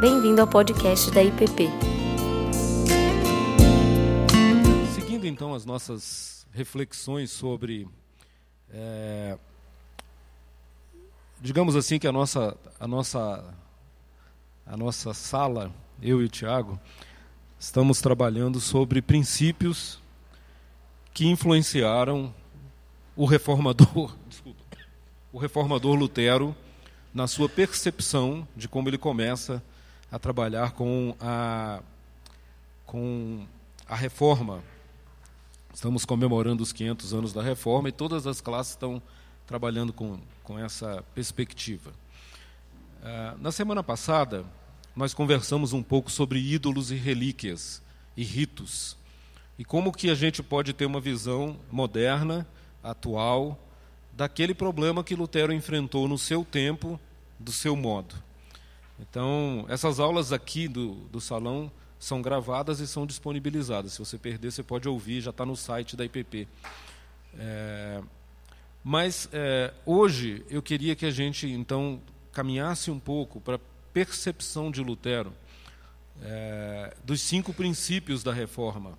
Bem-vindo ao podcast da IPP. Seguindo então as nossas reflexões sobre, é, digamos assim que a nossa, a nossa, a nossa sala, eu e o Tiago, estamos trabalhando sobre princípios que influenciaram o reformador, desculpa, o reformador Lutero na sua percepção de como ele começa a trabalhar com a, com a reforma. Estamos comemorando os 500 anos da reforma e todas as classes estão trabalhando com, com essa perspectiva. Uh, na semana passada, nós conversamos um pouco sobre ídolos e relíquias e ritos e como que a gente pode ter uma visão moderna, atual, daquele problema que Lutero enfrentou no seu tempo, do seu modo. Então, essas aulas aqui do, do salão são gravadas e são disponibilizadas. Se você perder, você pode ouvir, já está no site da IPP. É, mas é, hoje eu queria que a gente então caminhasse um pouco para a percepção de Lutero é, dos cinco princípios da reforma: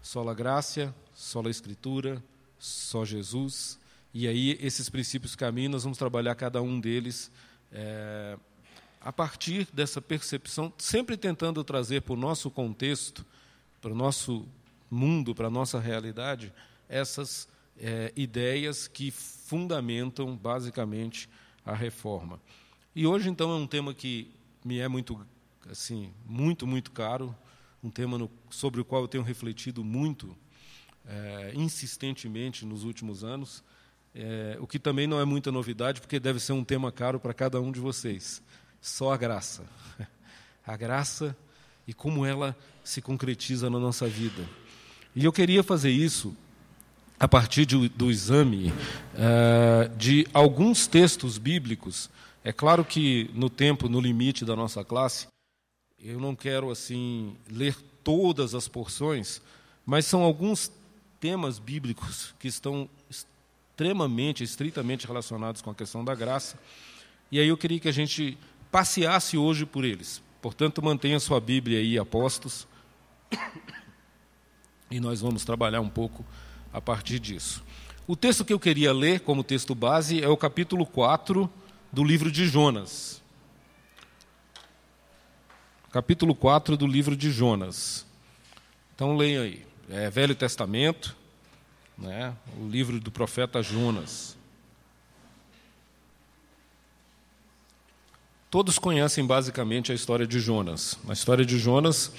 sola graça, sola escritura, só Jesus. E aí esses princípios caminham, nós vamos trabalhar cada um deles é, a partir dessa percepção, sempre tentando trazer para o nosso contexto, para o nosso mundo, para a nossa realidade, essas é, ideias que fundamentam basicamente a reforma. E hoje, então, é um tema que me é muito, assim, muito, muito caro, um tema no, sobre o qual eu tenho refletido muito, é, insistentemente nos últimos anos, é, o que também não é muita novidade, porque deve ser um tema caro para cada um de vocês só a graça. A graça e como ela se concretiza na nossa vida. E eu queria fazer isso a partir de, do exame uh, de alguns textos bíblicos. É claro que no tempo, no limite da nossa classe, eu não quero assim ler todas as porções, mas são alguns temas bíblicos que estão extremamente, estritamente relacionados com a questão da graça. E aí eu queria que a gente passeasse hoje por eles. Portanto, mantenha sua Bíblia aí, apostos, e nós vamos trabalhar um pouco a partir disso. O texto que eu queria ler como texto base é o capítulo 4 do livro de Jonas. Capítulo 4 do livro de Jonas. Então leiam aí. É Velho Testamento, né, o livro do profeta Jonas. Todos conhecem basicamente a história de Jonas. A história de Jonas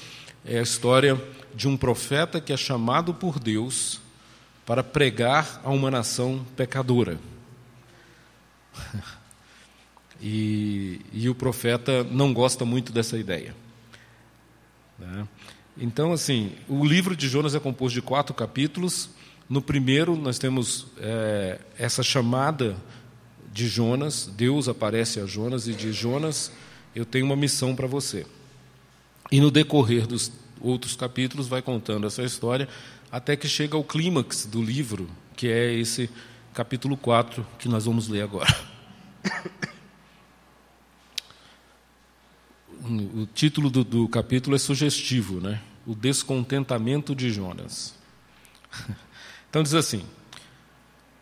é a história de um profeta que é chamado por Deus para pregar a uma nação pecadora. E, e o profeta não gosta muito dessa ideia. Né? Então, assim, o livro de Jonas é composto de quatro capítulos. No primeiro, nós temos é, essa chamada de Jonas, Deus aparece a Jonas e diz: Jonas, eu tenho uma missão para você. E no decorrer dos outros capítulos vai contando essa história até que chega ao clímax do livro, que é esse capítulo 4 que nós vamos ler agora. O título do, do capítulo é sugestivo, né? O descontentamento de Jonas. Então diz assim: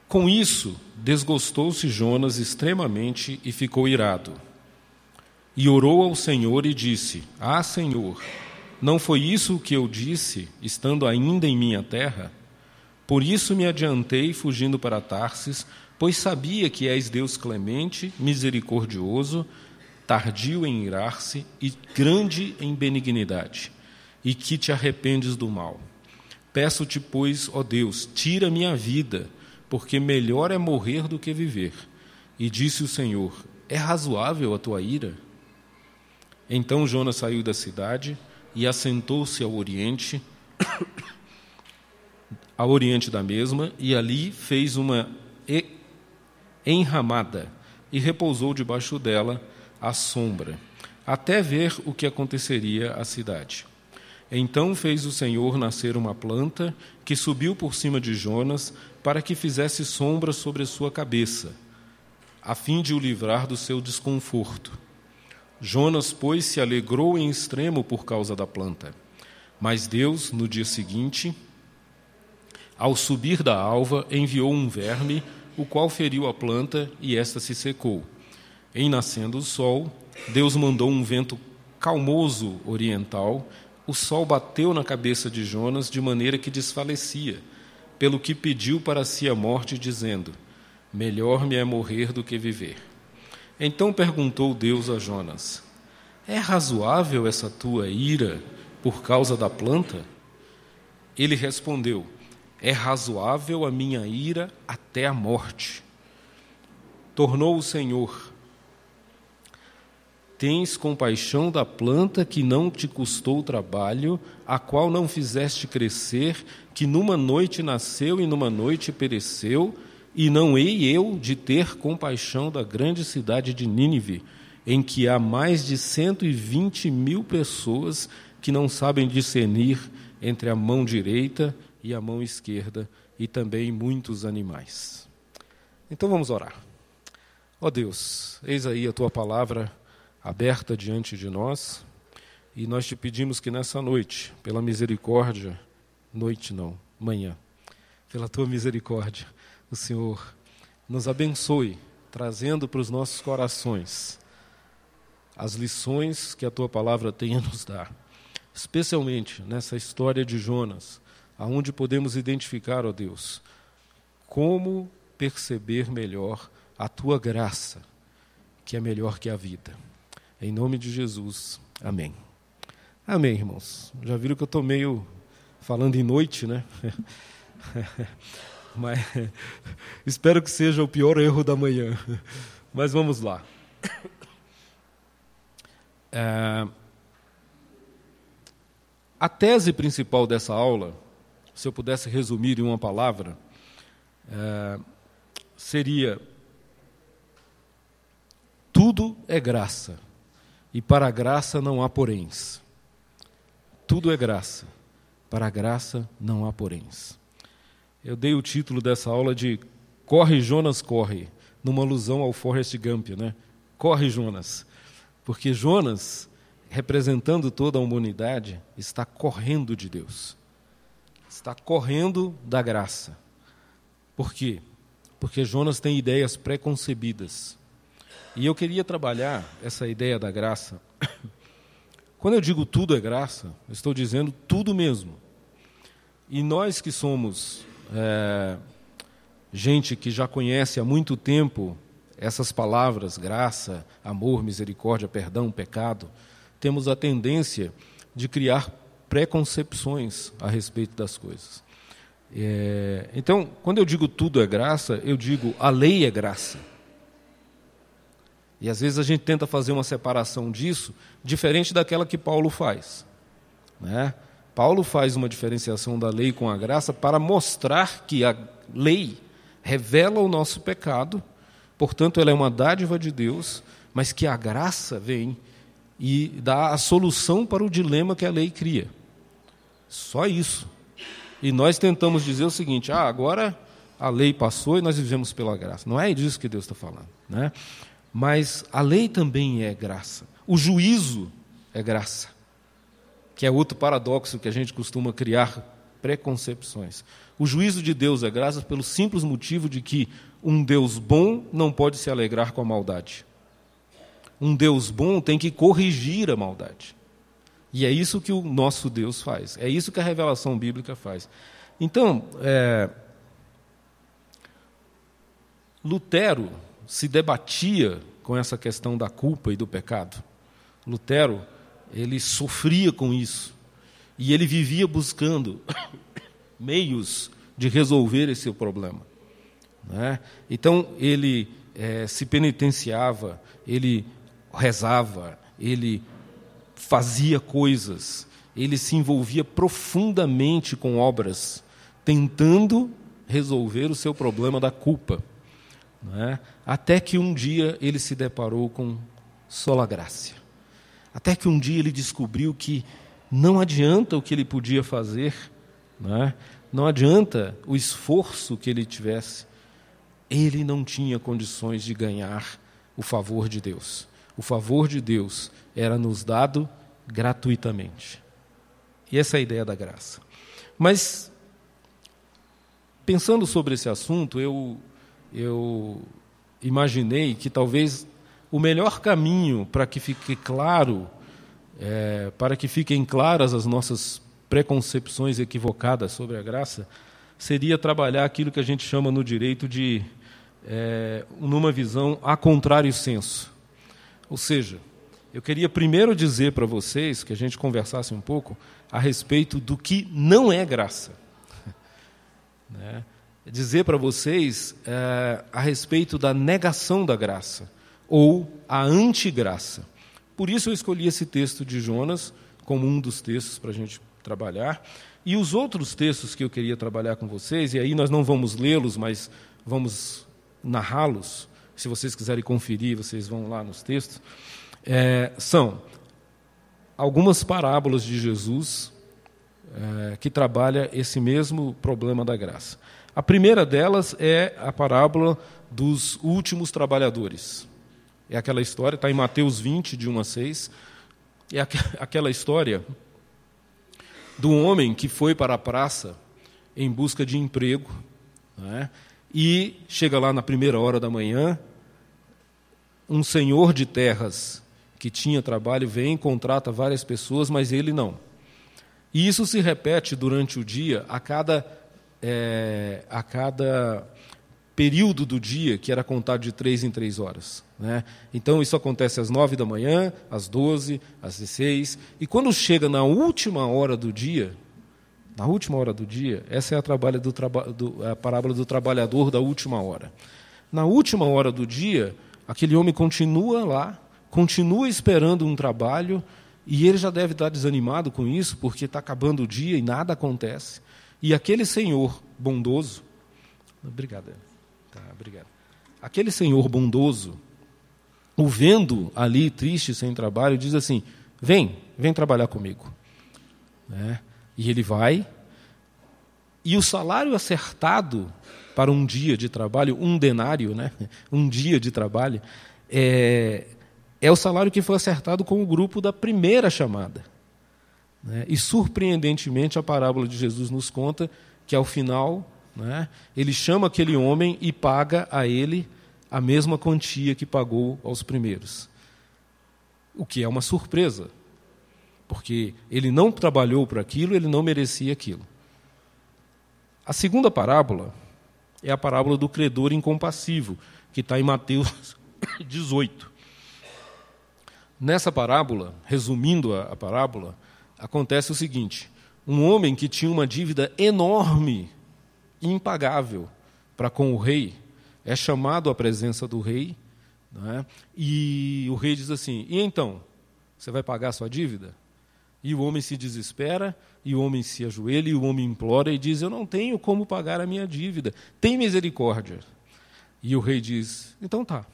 com isso, desgostou-se Jonas extremamente e ficou irado. E orou ao Senhor e disse: Ah, Senhor, não foi isso que eu disse, estando ainda em minha terra? Por isso me adiantei, fugindo para Tarsis, pois sabia que és Deus clemente, misericordioso, tardio em irar-se e grande em benignidade, e que te arrependes do mal. Peço-te, pois, ó Deus, tira minha vida porque melhor é morrer do que viver. E disse o Senhor: É razoável a tua ira? Então Jonas saiu da cidade e assentou-se ao oriente, ao oriente da mesma, e ali fez uma enramada e repousou debaixo dela à sombra, até ver o que aconteceria à cidade. Então fez o Senhor nascer uma planta que subiu por cima de Jonas para que fizesse sombra sobre a sua cabeça, a fim de o livrar do seu desconforto. Jonas, pois, se alegrou em extremo por causa da planta. Mas Deus, no dia seguinte, ao subir da alva, enviou um verme, o qual feriu a planta e esta se secou. Em nascendo o sol, Deus mandou um vento calmoso oriental. O sol bateu na cabeça de Jonas de maneira que desfalecia, pelo que pediu para si a morte, dizendo: Melhor me é morrer do que viver. Então perguntou Deus a Jonas: É razoável essa tua ira por causa da planta? Ele respondeu: É razoável a minha ira até a morte. Tornou o Senhor: Tens compaixão da planta que não te custou trabalho, a qual não fizeste crescer, que numa noite nasceu e numa noite pereceu, e não hei eu de ter compaixão da grande cidade de Nínive, em que há mais de cento e vinte mil pessoas que não sabem discernir entre a mão direita e a mão esquerda, e também muitos animais. Então vamos orar. Ó oh Deus, eis aí a tua palavra aberta diante de nós, e nós te pedimos que nessa noite, pela misericórdia, noite não, manhã, pela tua misericórdia, o Senhor nos abençoe, trazendo para os nossos corações as lições que a tua palavra tem a nos dar, especialmente nessa história de Jonas, aonde podemos identificar, ó Deus, como perceber melhor a tua graça, que é melhor que a vida. Em nome de Jesus, amém. Amém, irmãos. Já viram que eu estou meio falando em noite, né? Mas espero que seja o pior erro da manhã. Mas vamos lá. É, a tese principal dessa aula, se eu pudesse resumir em uma palavra, é, seria: tudo é graça, e para a graça não há poréns. Tudo é graça, para a graça não há poréns. Eu dei o título dessa aula de Corre Jonas, corre, numa alusão ao Forrest Gump, né? Corre Jonas. Porque Jonas, representando toda a humanidade, está correndo de Deus. Está correndo da graça. Por quê? Porque Jonas tem ideias preconcebidas. E eu queria trabalhar essa ideia da graça. Quando eu digo tudo é graça, eu estou dizendo tudo mesmo. E nós que somos é, gente que já conhece há muito tempo essas palavras, graça, amor, misericórdia, perdão, pecado, temos a tendência de criar preconcepções a respeito das coisas. É, então, quando eu digo tudo é graça, eu digo a lei é graça. E às vezes a gente tenta fazer uma separação disso diferente daquela que Paulo faz. Né? Paulo faz uma diferenciação da lei com a graça para mostrar que a lei revela o nosso pecado, portanto, ela é uma dádiva de Deus, mas que a graça vem e dá a solução para o dilema que a lei cria. Só isso. E nós tentamos dizer o seguinte: ah, agora a lei passou e nós vivemos pela graça. Não é disso que Deus está falando. Né? Mas a lei também é graça. O juízo é graça que é outro paradoxo que a gente costuma criar preconcepções. O juízo de Deus é graças pelo simples motivo de que um Deus bom não pode se alegrar com a maldade. Um Deus bom tem que corrigir a maldade. E é isso que o nosso Deus faz. É isso que a revelação bíblica faz. Então, é, Lutero se debatia com essa questão da culpa e do pecado. Lutero ele sofria com isso. E ele vivia buscando meios de resolver esse problema. Né? Então, ele é, se penitenciava, ele rezava, ele fazia coisas, ele se envolvia profundamente com obras, tentando resolver o seu problema da culpa. Né? Até que um dia ele se deparou com sola graça. Até que um dia ele descobriu que não adianta o que ele podia fazer, não, é? não adianta o esforço que ele tivesse, ele não tinha condições de ganhar o favor de Deus. O favor de Deus era nos dado gratuitamente. E essa é a ideia da graça. Mas, pensando sobre esse assunto, eu, eu imaginei que talvez o melhor caminho para que fique claro, é, para que fiquem claras as nossas preconcepções equivocadas sobre a graça, seria trabalhar aquilo que a gente chama no direito de é, numa visão a contrário senso. Ou seja, eu queria primeiro dizer para vocês que a gente conversasse um pouco a respeito do que não é graça. né? Dizer para vocês é, a respeito da negação da graça ou a antigraça. Por isso eu escolhi esse texto de Jonas como um dos textos para a gente trabalhar. E os outros textos que eu queria trabalhar com vocês, e aí nós não vamos lê-los, mas vamos narrá-los. Se vocês quiserem conferir, vocês vão lá nos textos. É, são algumas parábolas de Jesus é, que trabalha esse mesmo problema da graça. A primeira delas é a parábola dos últimos trabalhadores. É aquela história, está em Mateus 20, de 1 a 6. É aquela história do homem que foi para a praça em busca de emprego. Né? E chega lá na primeira hora da manhã, um senhor de terras que tinha trabalho vem, contrata várias pessoas, mas ele não. E isso se repete durante o dia, a cada, é, a cada período do dia, que era contado de três em três horas. Né? Então, isso acontece às nove da manhã, às doze, às dezesseis. E quando chega na última hora do dia, na última hora do dia, essa é a, do, do, a parábola do trabalhador da última hora. Na última hora do dia, aquele homem continua lá, continua esperando um trabalho, e ele já deve estar desanimado com isso, porque está acabando o dia e nada acontece. E aquele senhor bondoso. Obrigado. Tá, obrigado. Aquele senhor bondoso, o vendo ali triste, sem trabalho, diz assim: Vem, vem trabalhar comigo. Né? E ele vai, e o salário acertado para um dia de trabalho, um denário, né? um dia de trabalho, é, é o salário que foi acertado com o grupo da primeira chamada. Né? E, surpreendentemente, a parábola de Jesus nos conta que, ao final, né, ele chama aquele homem e paga a ele a mesma quantia que pagou aos primeiros. O que é uma surpresa, porque ele não trabalhou para aquilo, ele não merecia aquilo. A segunda parábola é a parábola do credor incompassivo, que está em Mateus 18. Nessa parábola, resumindo a, a parábola, acontece o seguinte: um homem que tinha uma dívida enorme, impagável, para com o rei, é chamado à presença do rei, é? e o rei diz assim: e então? Você vai pagar a sua dívida? E o homem se desespera, e o homem se ajoelha, e o homem implora e diz: Eu não tenho como pagar a minha dívida, tem misericórdia. E o rei diz: Então tá,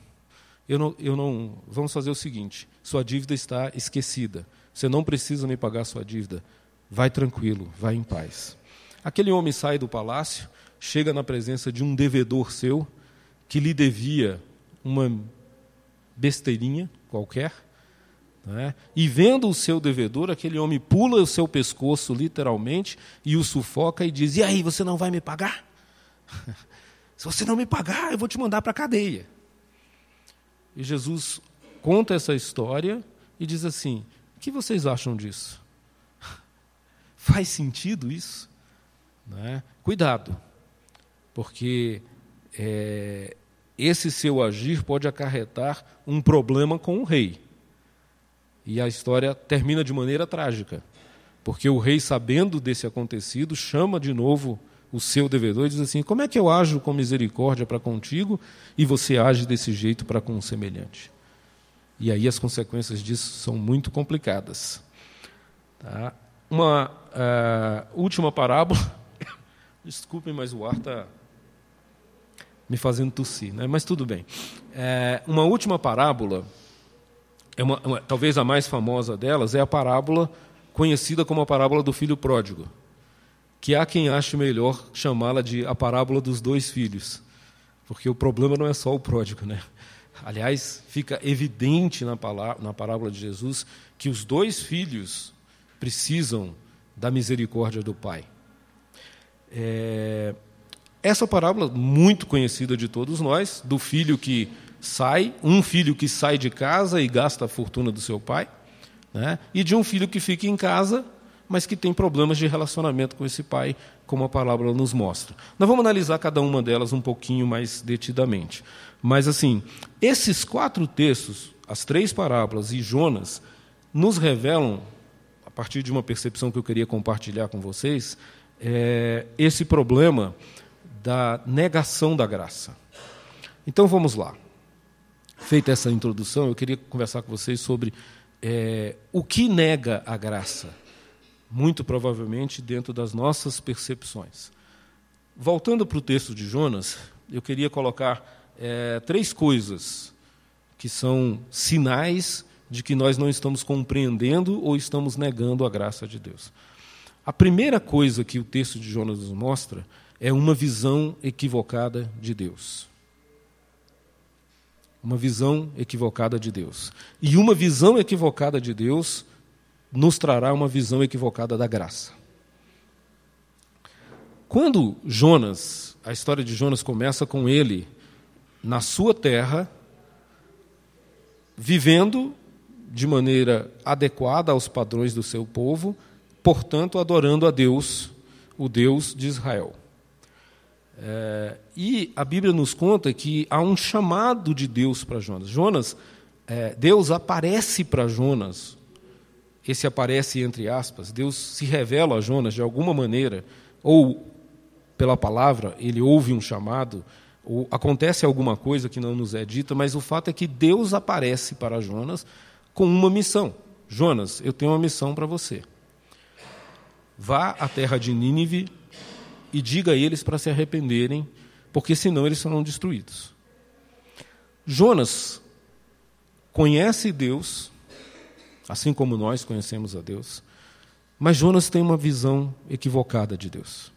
eu não, eu não. Vamos fazer o seguinte: sua dívida está esquecida, você não precisa me pagar sua dívida, vai tranquilo, vai em paz. Aquele homem sai do palácio, chega na presença de um devedor seu, que lhe devia uma besteirinha qualquer, né? E vendo o seu devedor, aquele homem pula o seu pescoço, literalmente, e o sufoca e diz: E aí, você não vai me pagar? Se você não me pagar, eu vou te mandar para a cadeia. E Jesus conta essa história e diz assim: que vocês acham disso? Faz sentido isso? Né? Cuidado, porque é, esse seu agir pode acarretar um problema com o rei. E a história termina de maneira trágica, porque o rei, sabendo desse acontecido, chama de novo o seu devedor e diz assim: Como é que eu ajo com misericórdia para contigo e você age desse jeito para com um semelhante? E aí as consequências disso são muito complicadas. Tá? Uma uh, última parábola. Desculpem, mas o ar está me fazendo tossir, né? mas tudo bem. É, uma última parábola é uma, uma, talvez a mais famosa delas, é a parábola conhecida como a parábola do filho pródigo, que há quem ache melhor chamá-la de a parábola dos dois filhos, porque o problema não é só o pródigo, né? Aliás, fica evidente na, palavra, na parábola de Jesus que os dois filhos precisam da misericórdia do Pai. É, essa parábola, muito conhecida de todos nós, do filho que sai, um filho que sai de casa e gasta a fortuna do seu pai, né? e de um filho que fica em casa, mas que tem problemas de relacionamento com esse pai, como a parábola nos mostra. Nós vamos analisar cada uma delas um pouquinho mais detidamente. Mas, assim, esses quatro textos, as três parábolas e Jonas, nos revelam, a partir de uma percepção que eu queria compartilhar com vocês, é, esse problema da negação da graça. Então vamos lá. Feita essa introdução, eu queria conversar com vocês sobre é, o que nega a graça, muito provavelmente dentro das nossas percepções. Voltando para o texto de Jonas, eu queria colocar é, três coisas que são sinais de que nós não estamos compreendendo ou estamos negando a graça de Deus. A primeira coisa que o texto de Jonas nos mostra é uma visão equivocada de Deus. Uma visão equivocada de Deus. E uma visão equivocada de Deus nos trará uma visão equivocada da graça. Quando Jonas, a história de Jonas começa com ele na sua terra, vivendo de maneira adequada aos padrões do seu povo, portanto, adorando a Deus, o Deus de Israel. É, e a Bíblia nos conta que há um chamado de Deus para Jonas. Jonas, é, Deus aparece para Jonas. Esse aparece entre aspas. Deus se revela a Jonas de alguma maneira, ou pela palavra, ele ouve um chamado, acontece alguma coisa que não nos é dita, mas o fato é que Deus aparece para Jonas com uma missão. Jonas, eu tenho uma missão para você. Vá à terra de Nínive e diga a eles para se arrependerem, porque senão eles serão destruídos. Jonas conhece Deus, assim como nós conhecemos a Deus, mas Jonas tem uma visão equivocada de Deus.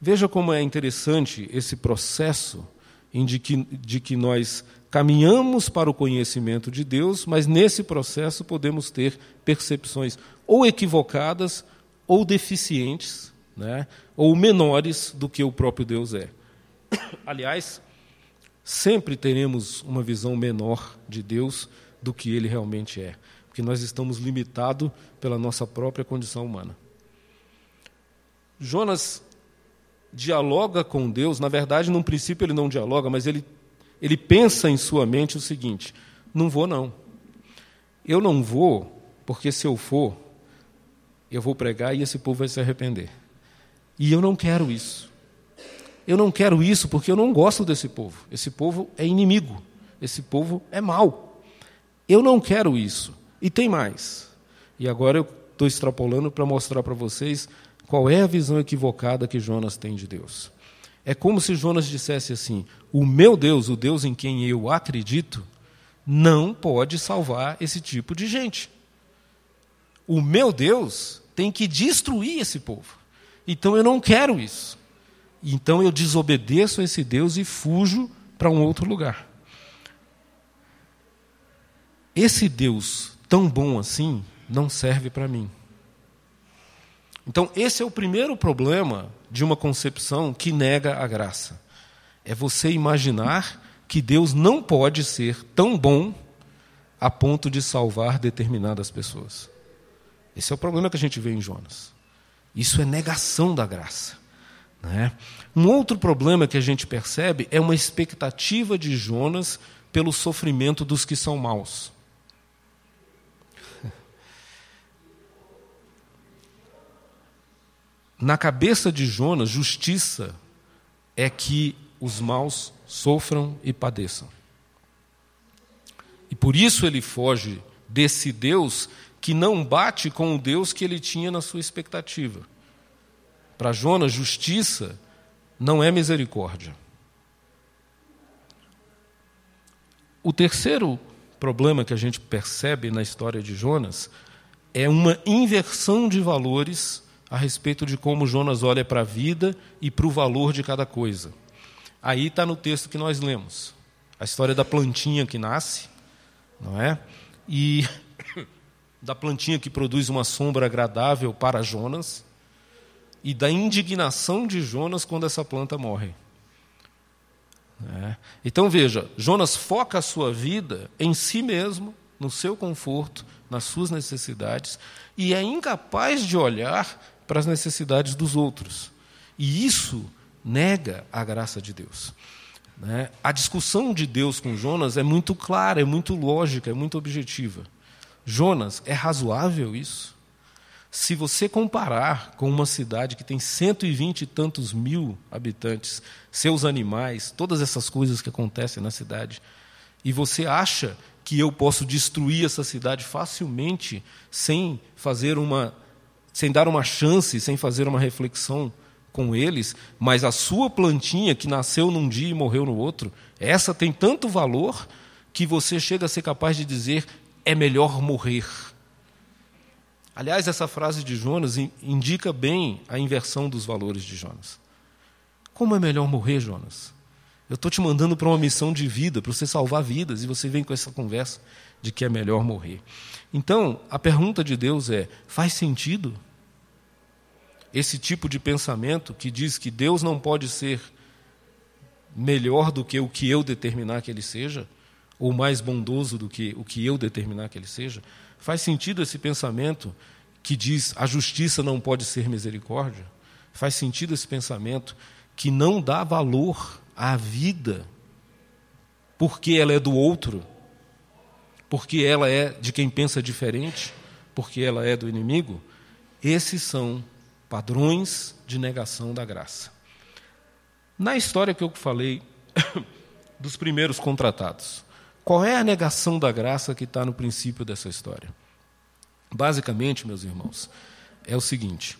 Veja como é interessante esse processo de que, de que nós caminhamos para o conhecimento de Deus, mas nesse processo podemos ter percepções ou equivocadas ou deficientes né, ou menores do que o próprio Deus é. Aliás, sempre teremos uma visão menor de Deus do que ele realmente é, porque nós estamos limitados pela nossa própria condição humana. Jonas dialoga com Deus, na verdade, num princípio ele não dialoga, mas ele, ele pensa em sua mente o seguinte: não vou, não. Eu não vou, porque se eu for, eu vou pregar e esse povo vai se arrepender. E eu não quero isso. Eu não quero isso porque eu não gosto desse povo. Esse povo é inimigo. Esse povo é mau. Eu não quero isso. E tem mais. E agora eu estou extrapolando para mostrar para vocês qual é a visão equivocada que Jonas tem de Deus. É como se Jonas dissesse assim: o meu Deus, o Deus em quem eu acredito, não pode salvar esse tipo de gente. O meu Deus tem que destruir esse povo. Então eu não quero isso. Então eu desobedeço a esse Deus e fujo para um outro lugar. Esse Deus tão bom assim não serve para mim. Então, esse é o primeiro problema de uma concepção que nega a graça. É você imaginar que Deus não pode ser tão bom a ponto de salvar determinadas pessoas. Esse é o problema que a gente vê em Jonas. Isso é negação da graça. Né? Um outro problema que a gente percebe é uma expectativa de Jonas pelo sofrimento dos que são maus. Na cabeça de Jonas, justiça é que os maus sofram e padeçam. E por isso ele foge desse Deus que não bate com o Deus que ele tinha na sua expectativa. Para Jonas, justiça não é misericórdia. O terceiro problema que a gente percebe na história de Jonas é uma inversão de valores a respeito de como Jonas olha para a vida e para o valor de cada coisa. Aí está no texto que nós lemos. a história da plantinha que nasce, não é? E da plantinha que produz uma sombra agradável para Jonas e da indignação de Jonas quando essa planta morre. É. Então veja, Jonas foca a sua vida em si mesmo, no seu conforto, nas suas necessidades, e é incapaz de olhar para as necessidades dos outros. E isso nega a graça de Deus. Né? A discussão de Deus com Jonas é muito clara, é muito lógica, é muito objetiva. Jonas, é razoável isso? Se você comparar com uma cidade que tem 120 e tantos mil habitantes, seus animais, todas essas coisas que acontecem na cidade, e você acha que eu posso destruir essa cidade facilmente sem fazer uma sem dar uma chance, sem fazer uma reflexão com eles, mas a sua plantinha que nasceu num dia e morreu no outro, essa tem tanto valor que você chega a ser capaz de dizer é melhor morrer. Aliás, essa frase de Jonas indica bem a inversão dos valores de Jonas. Como é melhor morrer, Jonas? Eu estou te mandando para uma missão de vida, para você salvar vidas, e você vem com essa conversa de que é melhor morrer. Então, a pergunta de Deus é: faz sentido esse tipo de pensamento que diz que Deus não pode ser melhor do que o que eu determinar que ele seja, ou mais bondoso do que o que eu determinar que ele seja? Faz sentido esse pensamento que diz a justiça não pode ser misericórdia? Faz sentido esse pensamento que não dá valor à vida porque ela é do outro, porque ela é de quem pensa diferente, porque ela é do inimigo? Esses são padrões de negação da graça. Na história que eu falei dos primeiros contratados, qual é a negação da graça que está no princípio dessa história? Basicamente, meus irmãos, é o seguinte: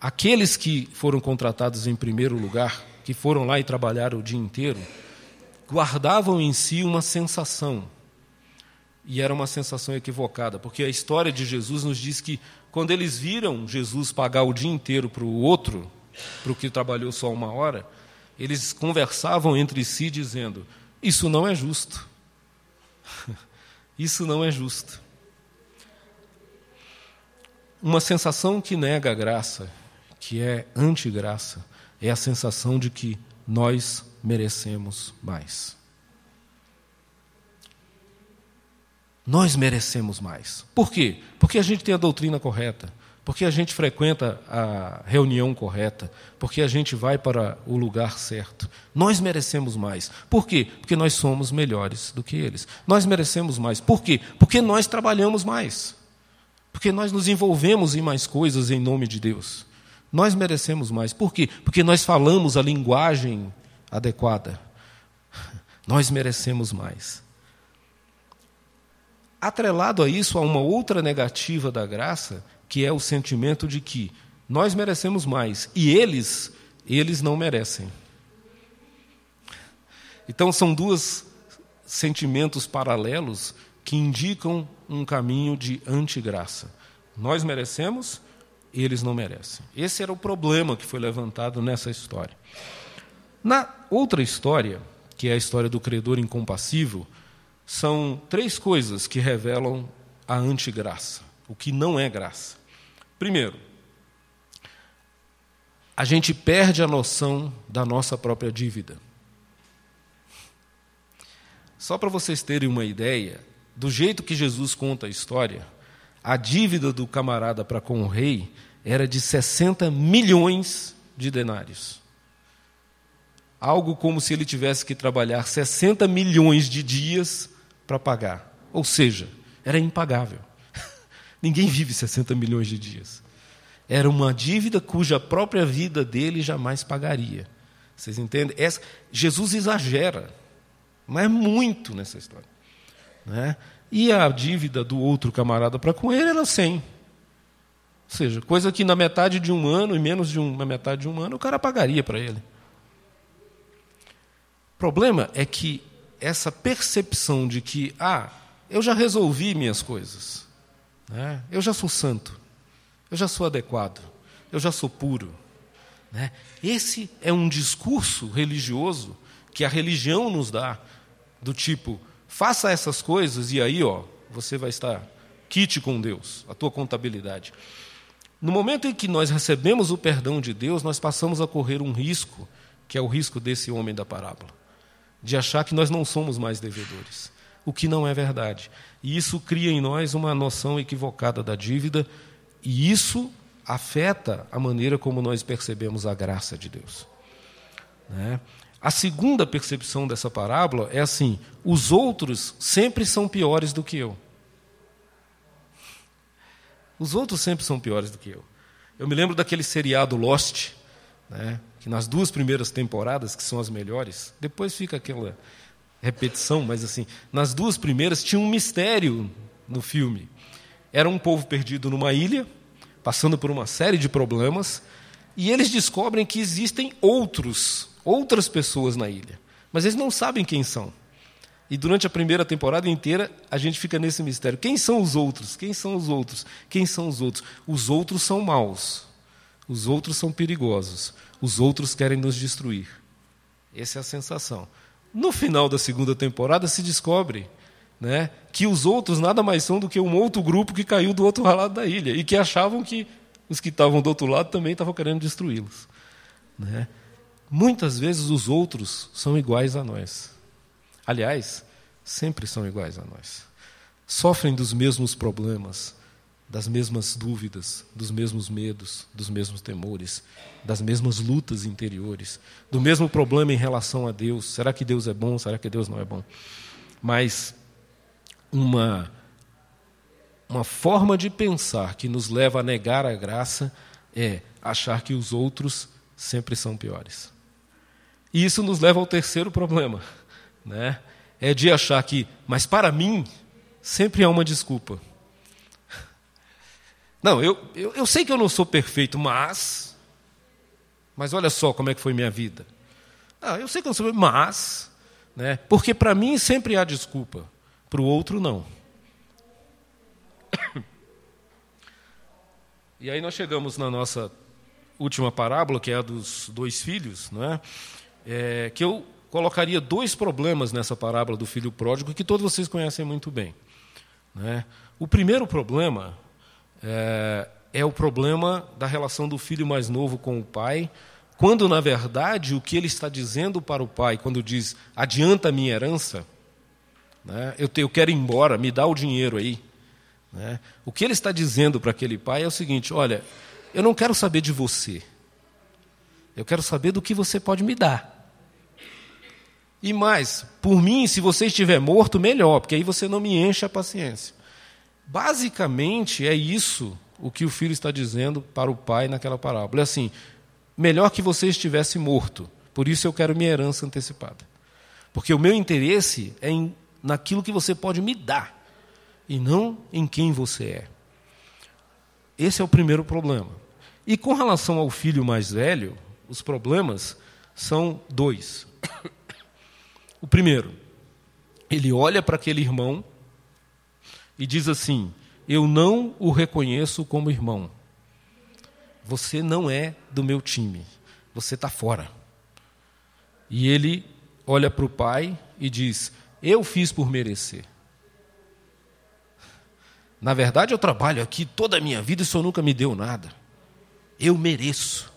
aqueles que foram contratados em primeiro lugar, que foram lá e trabalharam o dia inteiro, guardavam em si uma sensação. E era uma sensação equivocada, porque a história de Jesus nos diz que quando eles viram Jesus pagar o dia inteiro para o outro, para o que trabalhou só uma hora, eles conversavam entre si dizendo: Isso não é justo. Isso não é justo. Uma sensação que nega a graça, que é antigraça, é a sensação de que nós merecemos mais. Nós merecemos mais. Por quê? Porque a gente tem a doutrina correta, porque a gente frequenta a reunião correta, porque a gente vai para o lugar certo. Nós merecemos mais. Por quê? Porque nós somos melhores do que eles. Nós merecemos mais. Por quê? Porque nós trabalhamos mais. Porque nós nos envolvemos em mais coisas em nome de Deus. Nós merecemos mais. Por quê? Porque nós falamos a linguagem adequada. Nós merecemos mais. Atrelado a isso, há uma outra negativa da graça, que é o sentimento de que nós merecemos mais e eles, eles não merecem. Então são dois sentimentos paralelos que indicam um caminho de antigraça. Nós merecemos, eles não merecem. Esse era o problema que foi levantado nessa história. Na outra história, que é a história do credor incompassível, são três coisas que revelam a antigraça, o que não é graça. Primeiro, a gente perde a noção da nossa própria dívida. Só para vocês terem uma ideia, do jeito que Jesus conta a história, a dívida do camarada para com o rei era de 60 milhões de denários. Algo como se ele tivesse que trabalhar 60 milhões de dias para pagar. Ou seja, era impagável. Ninguém vive 60 milhões de dias. Era uma dívida cuja própria vida dele jamais pagaria. Vocês entendem? Essa, Jesus exagera, mas é muito nessa história. Né? E a dívida do outro camarada para com ele era 100. Ou seja, coisa que na metade de um ano, e menos de uma metade de um ano, o cara pagaria para ele. O problema é que essa percepção de que, ah, eu já resolvi minhas coisas, né? eu já sou santo, eu já sou adequado, eu já sou puro. Né? Esse é um discurso religioso que a religião nos dá do tipo, faça essas coisas e aí, ó, você vai estar quite com Deus, a tua contabilidade. No momento em que nós recebemos o perdão de Deus, nós passamos a correr um risco, que é o risco desse homem da parábola, de achar que nós não somos mais devedores, o que não é verdade. E isso cria em nós uma noção equivocada da dívida, e isso afeta a maneira como nós percebemos a graça de Deus. Né? A segunda percepção dessa parábola é assim: os outros sempre são piores do que eu. Os outros sempre são piores do que eu. Eu me lembro daquele seriado Lost, né, que nas duas primeiras temporadas, que são as melhores, depois fica aquela repetição, mas assim, nas duas primeiras tinha um mistério no filme. Era um povo perdido numa ilha, passando por uma série de problemas, e eles descobrem que existem outros, outras pessoas na ilha, mas eles não sabem quem são. E durante a primeira temporada inteira, a gente fica nesse mistério. Quem são os outros? Quem são os outros? Quem são os outros? Os outros são maus. Os outros são perigosos. Os outros querem nos destruir. Essa é a sensação. No final da segunda temporada se descobre né, que os outros nada mais são do que um outro grupo que caiu do outro lado da ilha e que achavam que os que estavam do outro lado também estavam querendo destruí-los. Né? Muitas vezes os outros são iguais a nós. Aliás, sempre são iguais a nós. Sofrem dos mesmos problemas, das mesmas dúvidas, dos mesmos medos, dos mesmos temores, das mesmas lutas interiores, do mesmo problema em relação a Deus. Será que Deus é bom? Será que Deus não é bom? Mas uma uma forma de pensar que nos leva a negar a graça é achar que os outros sempre são piores. E isso nos leva ao terceiro problema né, é de achar que, mas para mim, sempre há uma desculpa. Não, eu, eu, eu sei que eu não sou perfeito, mas. Mas olha só como é que foi minha vida. Ah, eu sei que eu não sou perfeito, mas. Né, porque para mim sempre há desculpa, para o outro não. E aí nós chegamos na nossa última parábola, que é a dos dois filhos, não é? é que eu colocaria dois problemas nessa parábola do filho pródigo que todos vocês conhecem muito bem. Né? O primeiro problema é, é o problema da relação do filho mais novo com o pai, quando, na verdade, o que ele está dizendo para o pai, quando diz adianta a minha herança, né? eu, te, eu quero ir embora, me dá o dinheiro aí. Né? O que ele está dizendo para aquele pai é o seguinte: olha, eu não quero saber de você, eu quero saber do que você pode me dar. E mais, por mim, se você estiver morto, melhor, porque aí você não me enche a paciência. Basicamente é isso o que o filho está dizendo para o pai naquela parábola. É assim: melhor que você estivesse morto, por isso eu quero minha herança antecipada. Porque o meu interesse é em, naquilo que você pode me dar, e não em quem você é. Esse é o primeiro problema. E com relação ao filho mais velho, os problemas são dois. O primeiro, ele olha para aquele irmão e diz assim: Eu não o reconheço como irmão. Você não é do meu time. Você está fora. E ele olha para o pai e diz: Eu fiz por merecer. Na verdade, eu trabalho aqui toda a minha vida e o senhor nunca me deu nada. Eu mereço.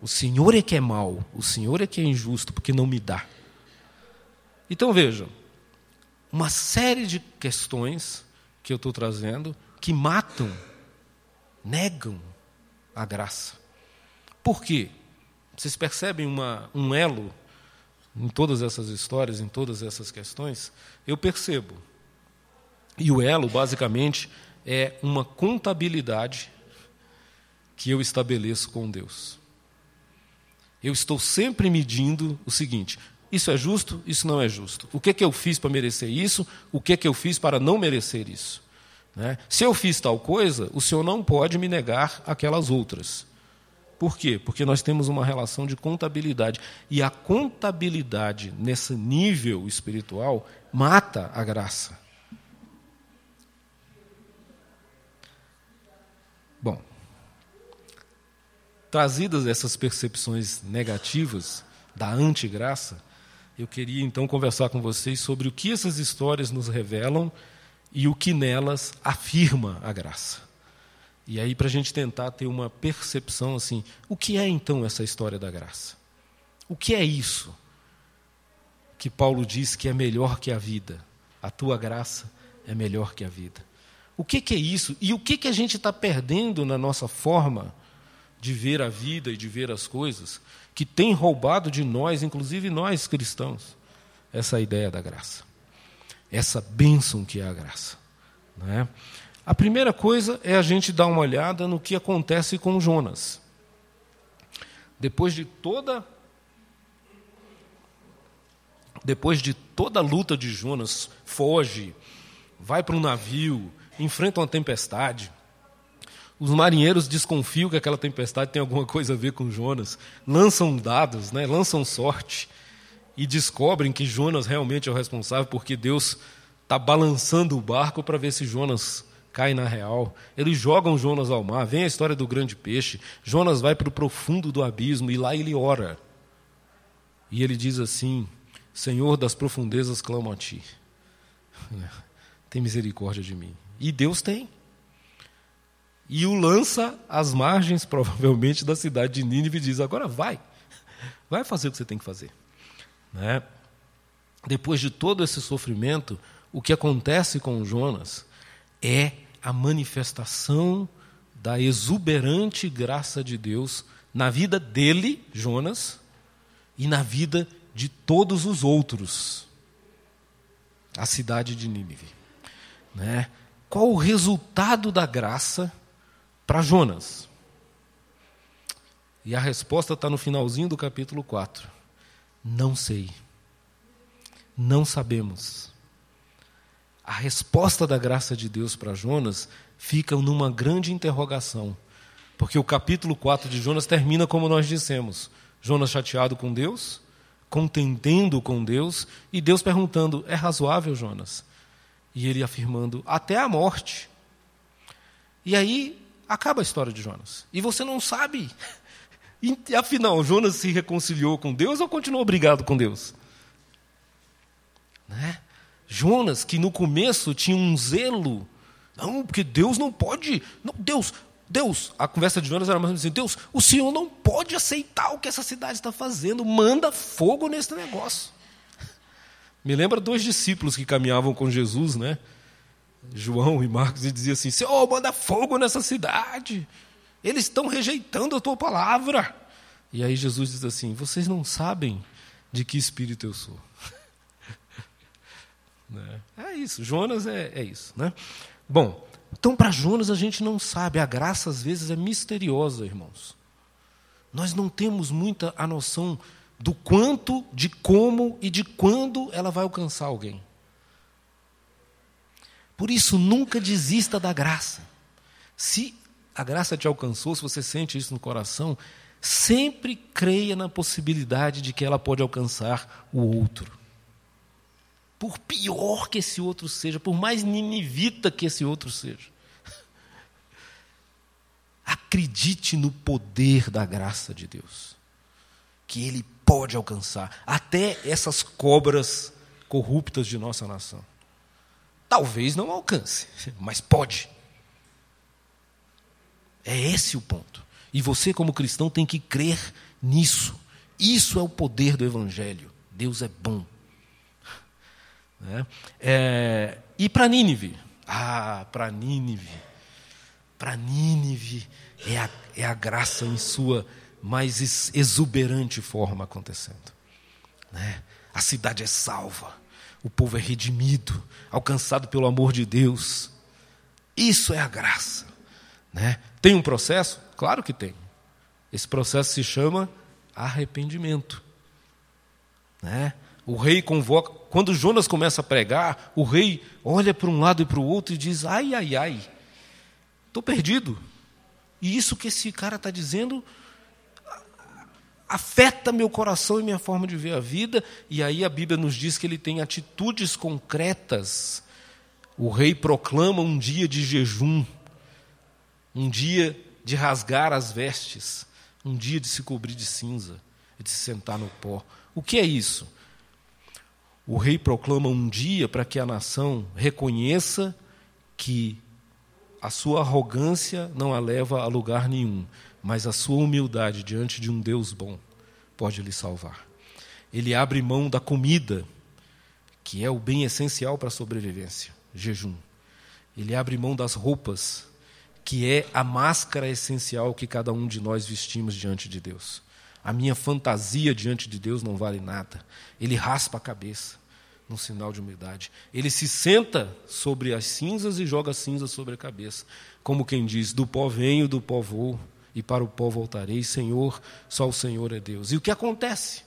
O Senhor é que é mau, o Senhor é que é injusto, porque não me dá. Então vejam, uma série de questões que eu estou trazendo que matam, negam a graça. Por quê? Vocês percebem uma, um elo em todas essas histórias, em todas essas questões? Eu percebo. E o elo, basicamente, é uma contabilidade que eu estabeleço com Deus. Eu estou sempre medindo o seguinte: isso é justo, isso não é justo. O que, é que eu fiz para merecer isso? O que, é que eu fiz para não merecer isso? Né? Se eu fiz tal coisa, o senhor não pode me negar aquelas outras. Por quê? Porque nós temos uma relação de contabilidade. E a contabilidade, nesse nível espiritual, mata a graça. Bom, trazidas essas percepções negativas da antigraça, eu queria então conversar com vocês sobre o que essas histórias nos revelam e o que nelas afirma a graça. E aí, para a gente tentar ter uma percepção assim, o que é então essa história da graça? O que é isso que Paulo diz que é melhor que a vida? A tua graça é melhor que a vida. O que, que é isso? E o que, que a gente está perdendo na nossa forma de ver a vida e de ver as coisas, que tem roubado de nós, inclusive nós cristãos, essa ideia da graça, essa bênção que é a graça. Não é? A primeira coisa é a gente dar uma olhada no que acontece com Jonas. Depois de toda depois de toda a luta de Jonas, foge, vai para um navio, enfrenta uma tempestade. Os marinheiros desconfiam que aquela tempestade tem alguma coisa a ver com Jonas, lançam dados, né, lançam sorte e descobrem que Jonas realmente é o responsável porque Deus está balançando o barco para ver se Jonas cai na real. Eles jogam Jonas ao mar. Vem a história do grande peixe. Jonas vai para o profundo do abismo e lá ele ora. E ele diz assim: Senhor das profundezas, clamo a ti. Tem misericórdia de mim. E Deus tem. E o lança às margens, provavelmente, da cidade de Nínive e diz: agora vai. Vai fazer o que você tem que fazer. Né? Depois de todo esse sofrimento, o que acontece com Jonas é a manifestação da exuberante graça de Deus na vida dele, Jonas, e na vida de todos os outros. A cidade de Nínive. Né? Qual o resultado da graça para Jonas? E a resposta está no finalzinho do capítulo 4. Não sei. Não sabemos a resposta da graça de Deus para Jonas fica numa grande interrogação. Porque o capítulo 4 de Jonas termina como nós dissemos: Jonas chateado com Deus, contendendo com Deus, e Deus perguntando: É razoável, Jonas? E ele afirmando: Até a morte. E aí acaba a história de Jonas. E você não sabe. Afinal, Jonas se reconciliou com Deus ou continuou brigado com Deus? Né? Jonas, que no começo tinha um zelo, não, porque Deus não pode, não, Deus, Deus, a conversa de Jonas era mais ou menos assim: Deus, o Senhor não pode aceitar o que essa cidade está fazendo, manda fogo nesse negócio. Me lembra dois discípulos que caminhavam com Jesus, né? João e Marcos, e dizia assim: Senhor, manda fogo nessa cidade, eles estão rejeitando a tua palavra. E aí Jesus diz assim: Vocês não sabem de que espírito eu sou. Né? É isso, Jonas é, é isso. Né? Bom, então para Jonas a gente não sabe, a graça às vezes é misteriosa, irmãos. Nós não temos muita a noção do quanto, de como e de quando ela vai alcançar alguém. Por isso, nunca desista da graça. Se a graça te alcançou, se você sente isso no coração, sempre creia na possibilidade de que ela pode alcançar o outro por pior que esse outro seja, por mais ninivita que esse outro seja. Acredite no poder da graça de Deus, que Ele pode alcançar até essas cobras corruptas de nossa nação. Talvez não alcance, mas pode. É esse o ponto. E você, como cristão, tem que crer nisso. Isso é o poder do Evangelho. Deus é bom. Né? É, e para Nínive? Ah, para Nínive. Para Nínive é a, é a graça em sua mais exuberante forma acontecendo. Né? A cidade é salva, o povo é redimido, alcançado pelo amor de Deus. Isso é a graça. Né? Tem um processo? Claro que tem. Esse processo se chama arrependimento. Né? O rei convoca. Quando Jonas começa a pregar, o rei olha para um lado e para o outro e diz: ai, ai, ai, estou perdido. E isso que esse cara está dizendo afeta meu coração e minha forma de ver a vida. E aí a Bíblia nos diz que ele tem atitudes concretas. O rei proclama um dia de jejum, um dia de rasgar as vestes, um dia de se cobrir de cinza e de se sentar no pó. O que é isso? o rei proclama um dia para que a nação reconheça que a sua arrogância não a leva a lugar nenhum, mas a sua humildade diante de um Deus bom pode lhe salvar. Ele abre mão da comida, que é o bem essencial para a sobrevivência, jejum. Ele abre mão das roupas, que é a máscara essencial que cada um de nós vestimos diante de Deus. A minha fantasia diante de Deus não vale nada. Ele raspa a cabeça num sinal de humildade. Ele se senta sobre as cinzas e joga cinzas sobre a cabeça, como quem diz: Do pó venho, do pó vou, e para o pó voltarei. Senhor, só o Senhor é Deus. E o que acontece?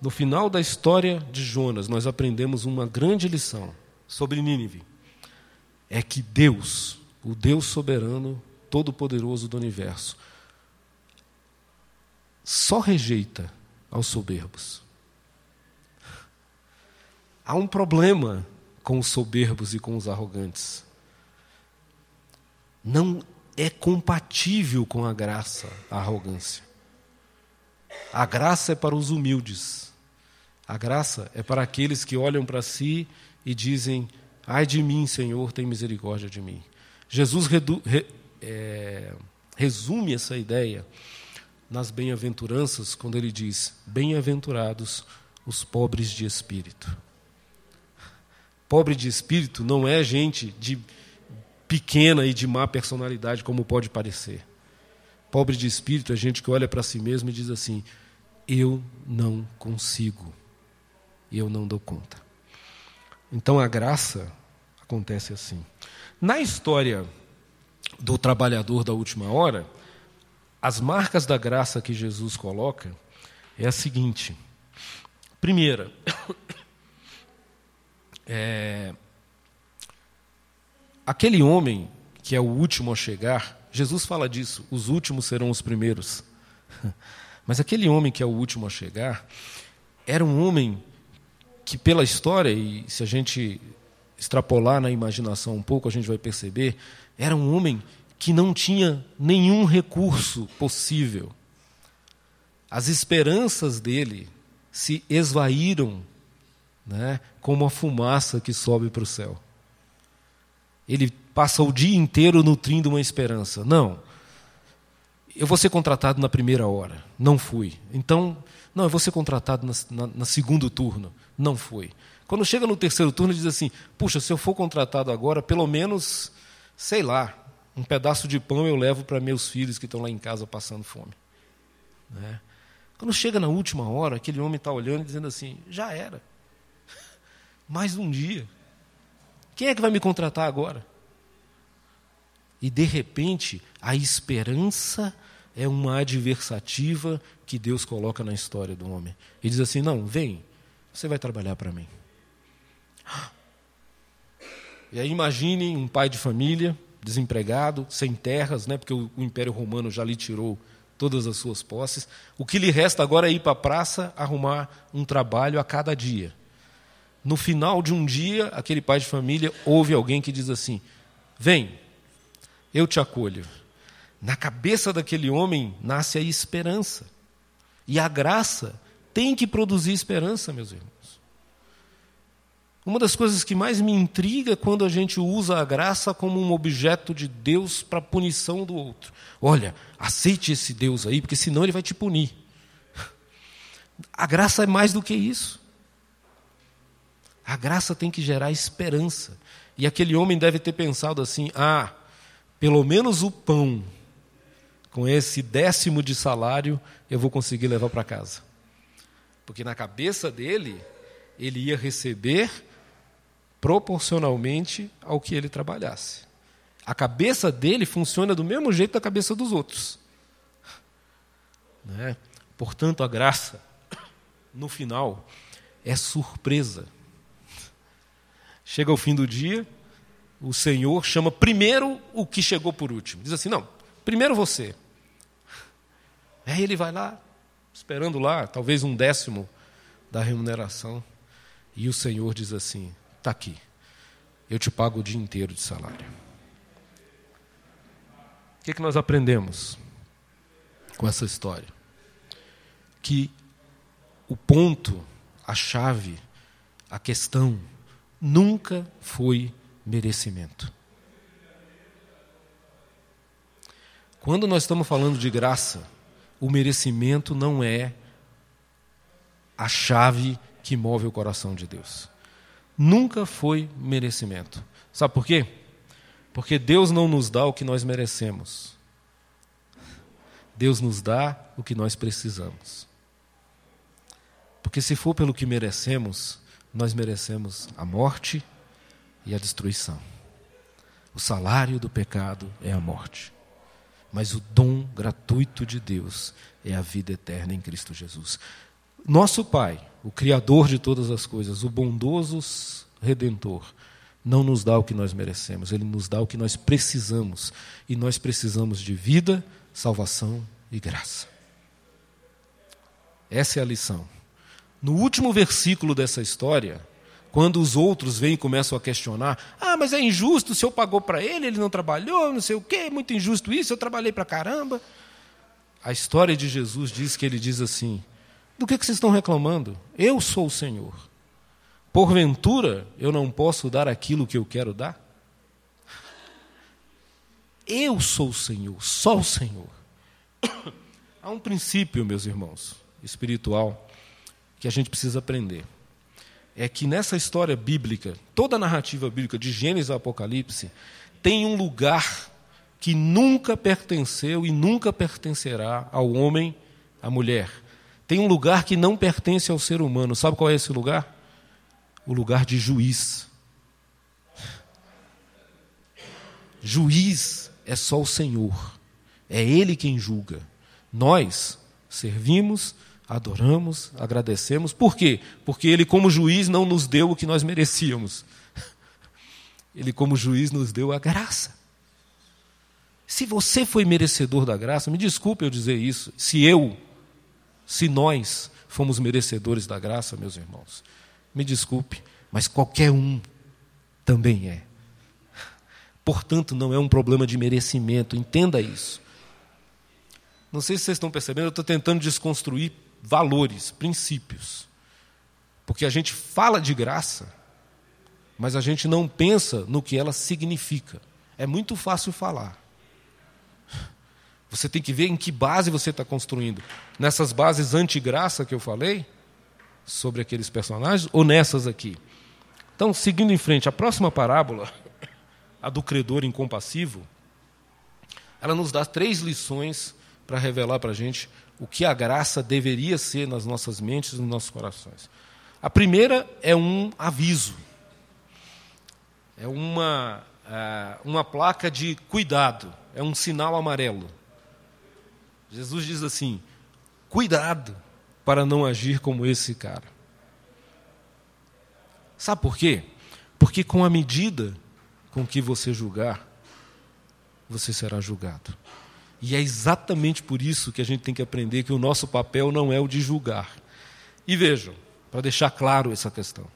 No final da história de Jonas, nós aprendemos uma grande lição sobre Nínive. É que Deus, o Deus soberano, todo-poderoso do universo, só rejeita aos soberbos. Há um problema com os soberbos e com os arrogantes. Não é compatível com a graça a arrogância. A graça é para os humildes. A graça é para aqueles que olham para si e dizem: Ai de mim, Senhor, tem misericórdia de mim. Jesus redu, re, é, resume essa ideia nas bem-aventuranças, quando ele diz: Bem-aventurados os pobres de espírito. Pobre de espírito não é gente de pequena e de má personalidade, como pode parecer. Pobre de espírito é gente que olha para si mesmo e diz assim: Eu não consigo, eu não dou conta. Então a graça acontece assim. Na história do trabalhador da última hora, as marcas da graça que Jesus coloca é a seguinte: primeira, é, aquele homem que é o último a chegar, Jesus fala disso, os últimos serão os primeiros. Mas aquele homem que é o último a chegar, era um homem que, pela história, e se a gente extrapolar na imaginação um pouco, a gente vai perceber, era um homem que não tinha nenhum recurso possível. As esperanças dele se esvaíram né, como a fumaça que sobe para o céu. Ele passa o dia inteiro nutrindo uma esperança. Não, eu vou ser contratado na primeira hora. Não fui. Então, não, eu vou ser contratado na, segundo turno. Não fui. Quando chega no terceiro turno, diz assim: puxa, se eu for contratado agora, pelo menos, sei lá, um pedaço de pão eu levo para meus filhos que estão lá em casa passando fome. Né? Quando chega na última hora, aquele homem está olhando e dizendo assim: já era mais um dia. Quem é que vai me contratar agora? E de repente, a esperança é uma adversativa que Deus coloca na história do homem. E diz assim: Não, vem, você vai trabalhar para mim. E aí imaginem um pai de família, desempregado, sem terras, né, porque o Império Romano já lhe tirou todas as suas posses. O que lhe resta agora é ir para a praça arrumar um trabalho a cada dia. No final de um dia, aquele pai de família ouve alguém que diz assim: Vem, eu te acolho. Na cabeça daquele homem nasce a esperança. E a graça tem que produzir esperança, meus irmãos. Uma das coisas que mais me intriga é quando a gente usa a graça como um objeto de Deus para punição do outro. Olha, aceite esse Deus aí, porque senão ele vai te punir. A graça é mais do que isso. A graça tem que gerar esperança. E aquele homem deve ter pensado assim: ah, pelo menos o pão, com esse décimo de salário, eu vou conseguir levar para casa. Porque na cabeça dele, ele ia receber proporcionalmente ao que ele trabalhasse. A cabeça dele funciona do mesmo jeito da cabeça dos outros. Né? Portanto, a graça, no final, é surpresa. Chega o fim do dia, o Senhor chama primeiro o que chegou por último. Diz assim: não, primeiro você. Aí ele vai lá, esperando lá, talvez um décimo da remuneração. E o Senhor diz assim: está aqui, eu te pago o dia inteiro de salário. O que, é que nós aprendemos com essa história? Que o ponto a chave, a questão, nunca foi merecimento. Quando nós estamos falando de graça, o merecimento não é a chave que move o coração de Deus. Nunca foi merecimento. Sabe por quê? Porque Deus não nos dá o que nós merecemos. Deus nos dá o que nós precisamos. Porque se for pelo que merecemos, nós merecemos a morte e a destruição. O salário do pecado é a morte. Mas o dom gratuito de Deus é a vida eterna em Cristo Jesus. Nosso Pai, o Criador de todas as coisas, o bondoso Redentor, não nos dá o que nós merecemos, Ele nos dá o que nós precisamos. E nós precisamos de vida, salvação e graça. Essa é a lição. No último versículo dessa história, quando os outros vêm e começam a questionar: ah, mas é injusto, o senhor pagou para ele, ele não trabalhou, não sei o quê, é muito injusto isso, eu trabalhei para caramba. A história de Jesus diz que ele diz assim: do que, que vocês estão reclamando? Eu sou o Senhor. Porventura eu não posso dar aquilo que eu quero dar? Eu sou o Senhor, só o Senhor. Há um princípio, meus irmãos, espiritual, que a gente precisa aprender. É que nessa história bíblica, toda a narrativa bíblica, de Gênesis ao Apocalipse, tem um lugar que nunca pertenceu e nunca pertencerá ao homem, à mulher. Tem um lugar que não pertence ao ser humano. Sabe qual é esse lugar? O lugar de juiz. Juiz é só o Senhor. É Ele quem julga. Nós servimos adoramos, agradecemos. Por quê? Porque Ele, como juiz, não nos deu o que nós merecíamos. Ele, como juiz, nos deu a graça. Se você foi merecedor da graça, me desculpe eu dizer isso, se eu, se nós fomos merecedores da graça, meus irmãos, me desculpe, mas qualquer um também é. Portanto, não é um problema de merecimento, entenda isso. Não sei se vocês estão percebendo, eu estou tentando desconstruir valores, princípios. Porque a gente fala de graça, mas a gente não pensa no que ela significa. É muito fácil falar. Você tem que ver em que base você está construindo. Nessas bases anti-graça que eu falei, sobre aqueles personagens, ou nessas aqui. Então, seguindo em frente, a próxima parábola, a do credor incompassivo, ela nos dá três lições para revelar para a gente o que a graça deveria ser nas nossas mentes e nos nossos corações. A primeira é um aviso, é uma, é, uma placa de cuidado, é um sinal amarelo. Jesus diz assim: cuidado para não agir como esse cara. Sabe por quê? Porque com a medida com que você julgar, você será julgado. E é exatamente por isso que a gente tem que aprender que o nosso papel não é o de julgar. E vejam, para deixar claro essa questão.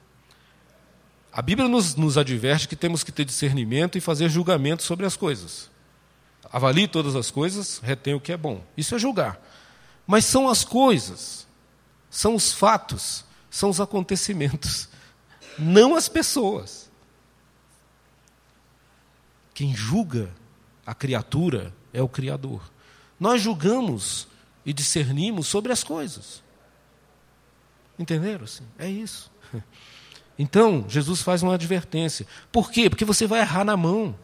A Bíblia nos, nos adverte que temos que ter discernimento e fazer julgamento sobre as coisas. Avalie todas as coisas, retém o que é bom. Isso é julgar. Mas são as coisas, são os fatos, são os acontecimentos, não as pessoas. Quem julga a criatura é o Criador. Nós julgamos e discernimos sobre as coisas. Entenderam? Assim? É isso. Então, Jesus faz uma advertência. Por quê? Porque você vai errar na mão.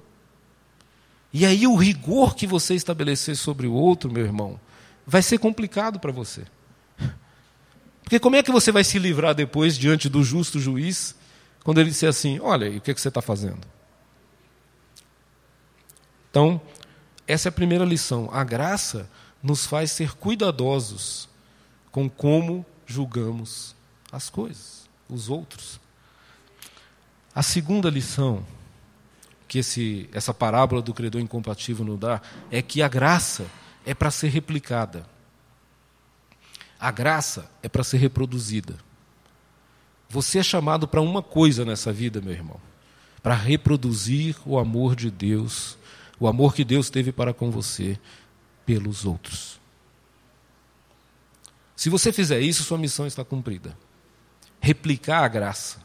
E aí, o rigor que você estabelecer sobre o outro, meu irmão, vai ser complicado para você. Porque como é que você vai se livrar depois diante do justo juiz, quando ele disser assim: Olha, e o que, é que você está fazendo? Então, essa é a primeira lição. A graça nos faz ser cuidadosos com como julgamos as coisas, os outros. A segunda lição que esse, essa parábola do credor incompatível nos dá é que a graça é para ser replicada. A graça é para ser reproduzida. Você é chamado para uma coisa nessa vida, meu irmão: para reproduzir o amor de Deus o amor que Deus teve para com você pelos outros. Se você fizer isso, sua missão está cumprida. replicar a graça.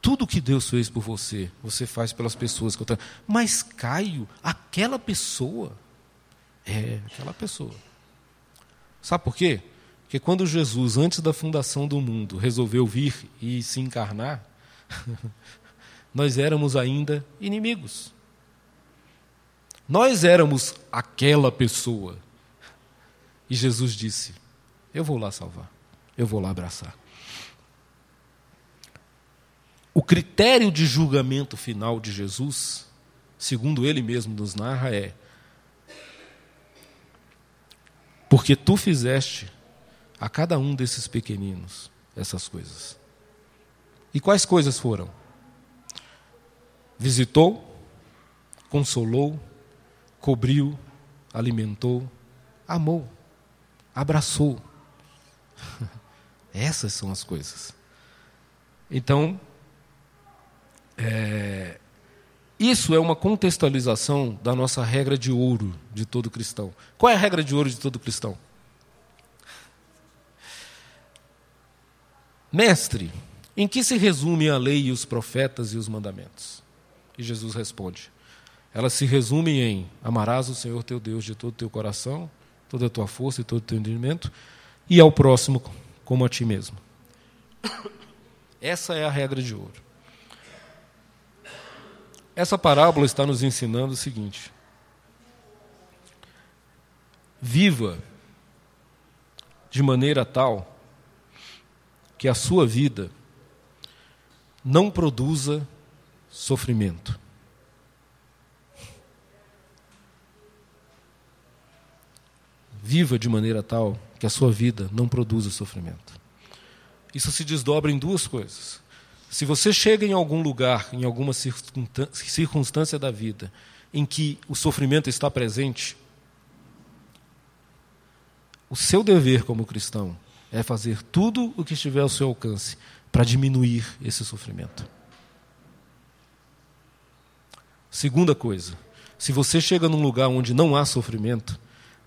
Tudo que Deus fez por você, você faz pelas pessoas que eu tenho. Mas Caio, aquela pessoa, é aquela pessoa. Sabe por quê? Porque quando Jesus, antes da fundação do mundo, resolveu vir e se encarnar, nós éramos ainda inimigos. Nós éramos aquela pessoa. E Jesus disse: Eu vou lá salvar, eu vou lá abraçar. O critério de julgamento final de Jesus, segundo ele mesmo nos narra, é: Porque tu fizeste a cada um desses pequeninos essas coisas. E quais coisas foram? Visitou, consolou, cobriu, alimentou, amou, abraçou. Essas são as coisas. Então, é, isso é uma contextualização da nossa regra de ouro de todo cristão. Qual é a regra de ouro de todo cristão? Mestre, em que se resume a lei e os profetas e os mandamentos? Jesus responde: Elas se resumem em amarás o Senhor teu Deus de todo o teu coração, toda a tua força e todo o teu entendimento, e ao próximo como a ti mesmo. Essa é a regra de ouro. Essa parábola está nos ensinando o seguinte: viva de maneira tal que a sua vida não produza sofrimento. Viva de maneira tal que a sua vida não produza sofrimento. Isso se desdobra em duas coisas. Se você chega em algum lugar, em alguma circunstância da vida, em que o sofrimento está presente, o seu dever como cristão é fazer tudo o que estiver ao seu alcance para diminuir esse sofrimento. Segunda coisa, se você chega num lugar onde não há sofrimento,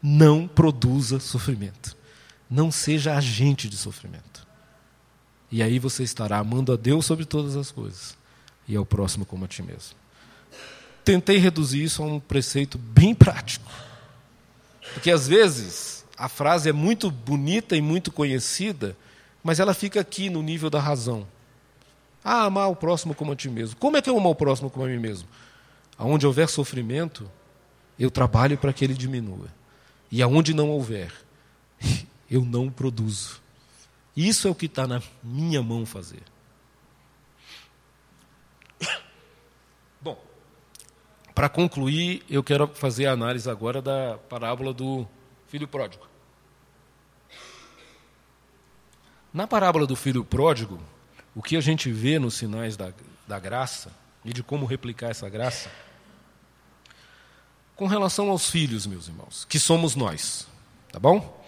não produza sofrimento. Não seja agente de sofrimento. E aí você estará amando a Deus sobre todas as coisas e ao próximo como a ti mesmo. Tentei reduzir isso a um preceito bem prático. Porque às vezes a frase é muito bonita e muito conhecida, mas ela fica aqui no nível da razão. Ah, amar o próximo como a ti mesmo. Como é que eu amo o próximo como a mim mesmo? Aonde houver sofrimento, eu trabalho para que ele diminua. E aonde não houver, eu não produzo. Isso é o que está na minha mão fazer. Bom, para concluir, eu quero fazer a análise agora da parábola do filho pródigo. Na parábola do filho pródigo, o que a gente vê nos sinais da, da graça e de como replicar essa graça, com relação aos filhos, meus irmãos, que somos nós, tá bom?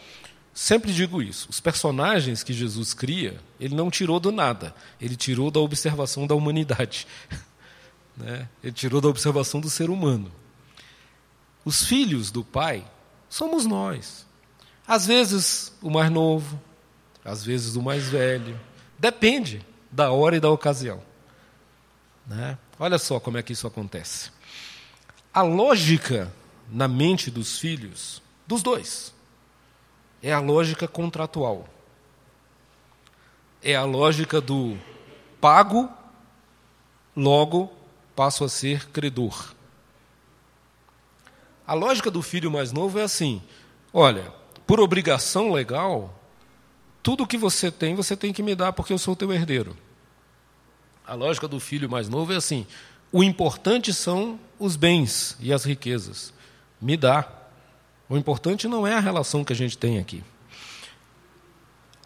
Sempre digo isso. Os personagens que Jesus cria, ele não tirou do nada, ele tirou da observação da humanidade. Né? Ele tirou da observação do ser humano. Os filhos do Pai somos nós. Às vezes o mais novo, às vezes o mais velho. Depende da hora e da ocasião. Né? Olha só como é que isso acontece. A lógica na mente dos filhos, dos dois, é a lógica contratual. É a lógica do pago, logo passo a ser credor. A lógica do filho mais novo é assim: olha, por obrigação legal, tudo que você tem, você tem que me dar porque eu sou teu herdeiro. A lógica do filho mais novo é assim: o importante são os bens e as riquezas. Me dá. O importante não é a relação que a gente tem aqui.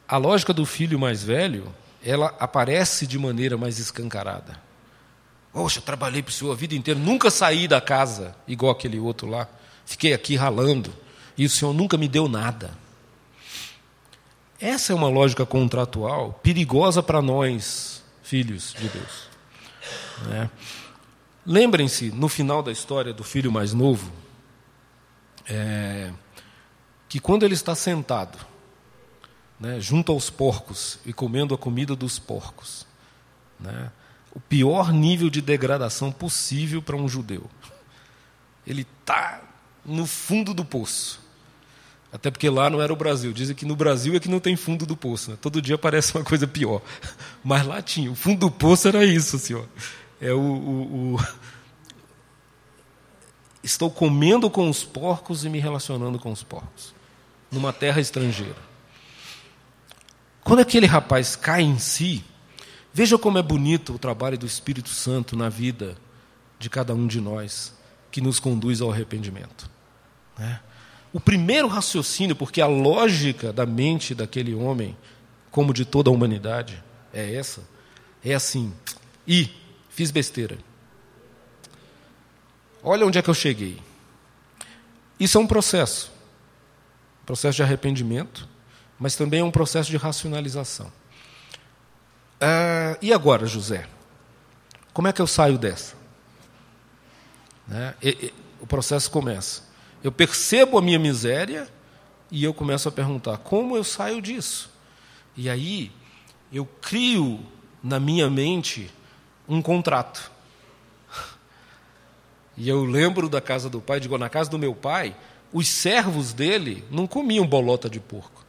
A lógica do filho mais velho, ela aparece de maneira mais escancarada. Poxa, trabalhei para o senhor a vida inteira, nunca saí da casa igual aquele outro lá. Fiquei aqui ralando e o senhor nunca me deu nada. Essa é uma lógica contratual perigosa para nós, filhos de Deus. Né? Lembrem-se, no final da história do filho mais novo, é, que quando ele está sentado né, junto aos porcos e comendo a comida dos porcos. Né? O pior nível de degradação possível para um judeu. Ele está no fundo do poço. Até porque lá não era o Brasil. Dizem que no Brasil é que não tem fundo do poço. Né? Todo dia parece uma coisa pior. Mas lá tinha. O fundo do poço era isso, ó. É o, o, o... Estou comendo com os porcos e me relacionando com os porcos. Numa terra estrangeira. Quando aquele rapaz cai em si, veja como é bonito o trabalho do Espírito Santo na vida de cada um de nós, que nos conduz ao arrependimento. Né? O primeiro raciocínio, porque a lógica da mente daquele homem, como de toda a humanidade, é essa, é assim: e fiz besteira. Olha onde é que eu cheguei. Isso é um processo, processo de arrependimento, mas também é um processo de racionalização. Ah, e agora, José? Como é que eu saio dessa? Né? E, e, o processo começa. Eu percebo a minha miséria e eu começo a perguntar: como eu saio disso? E aí eu crio na minha mente um contrato. E eu lembro da casa do pai, digo, na casa do meu pai, os servos dele não comiam bolota de porco.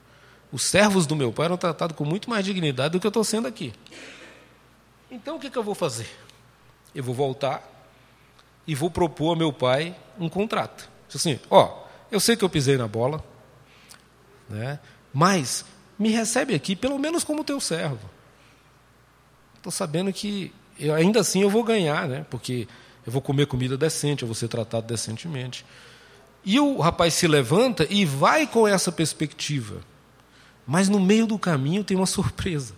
Os servos do meu pai eram tratados com muito mais dignidade do que eu estou sendo aqui. Então o que, que eu vou fazer? Eu vou voltar e vou propor ao meu pai um contrato. Assim, ó, eu sei que eu pisei na bola, né, mas me recebe aqui pelo menos como teu servo. Estou sabendo que eu, ainda assim eu vou ganhar, né, porque eu vou comer comida decente, eu vou ser tratado decentemente. E o rapaz se levanta e vai com essa perspectiva. Mas no meio do caminho tem uma surpresa.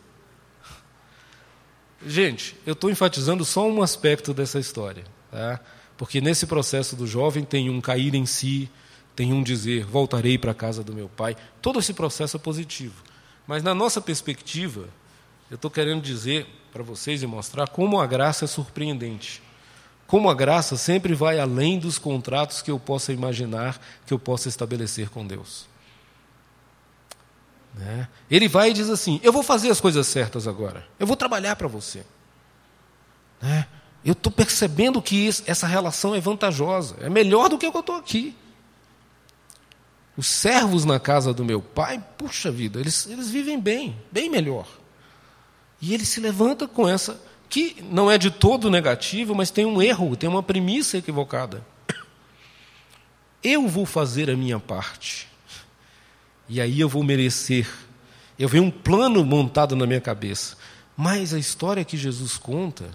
Gente, eu estou enfatizando só um aspecto dessa história. Tá? Porque nesse processo do jovem tem um cair em si, tem um dizer, voltarei para a casa do meu pai. Todo esse processo é positivo. Mas na nossa perspectiva, eu estou querendo dizer para vocês e mostrar como a graça é surpreendente. Como a graça sempre vai além dos contratos que eu possa imaginar, que eu possa estabelecer com Deus. Né? Ele vai e diz assim: Eu vou fazer as coisas certas agora, eu vou trabalhar para você. Né? Eu estou percebendo que isso, essa relação é vantajosa, é melhor do que eu estou aqui. Os servos na casa do meu pai, puxa vida, eles, eles vivem bem, bem melhor. E ele se levanta com essa, que não é de todo negativo, mas tem um erro, tem uma premissa equivocada. Eu vou fazer a minha parte. E aí eu vou merecer. Eu vejo um plano montado na minha cabeça. Mas a história que Jesus conta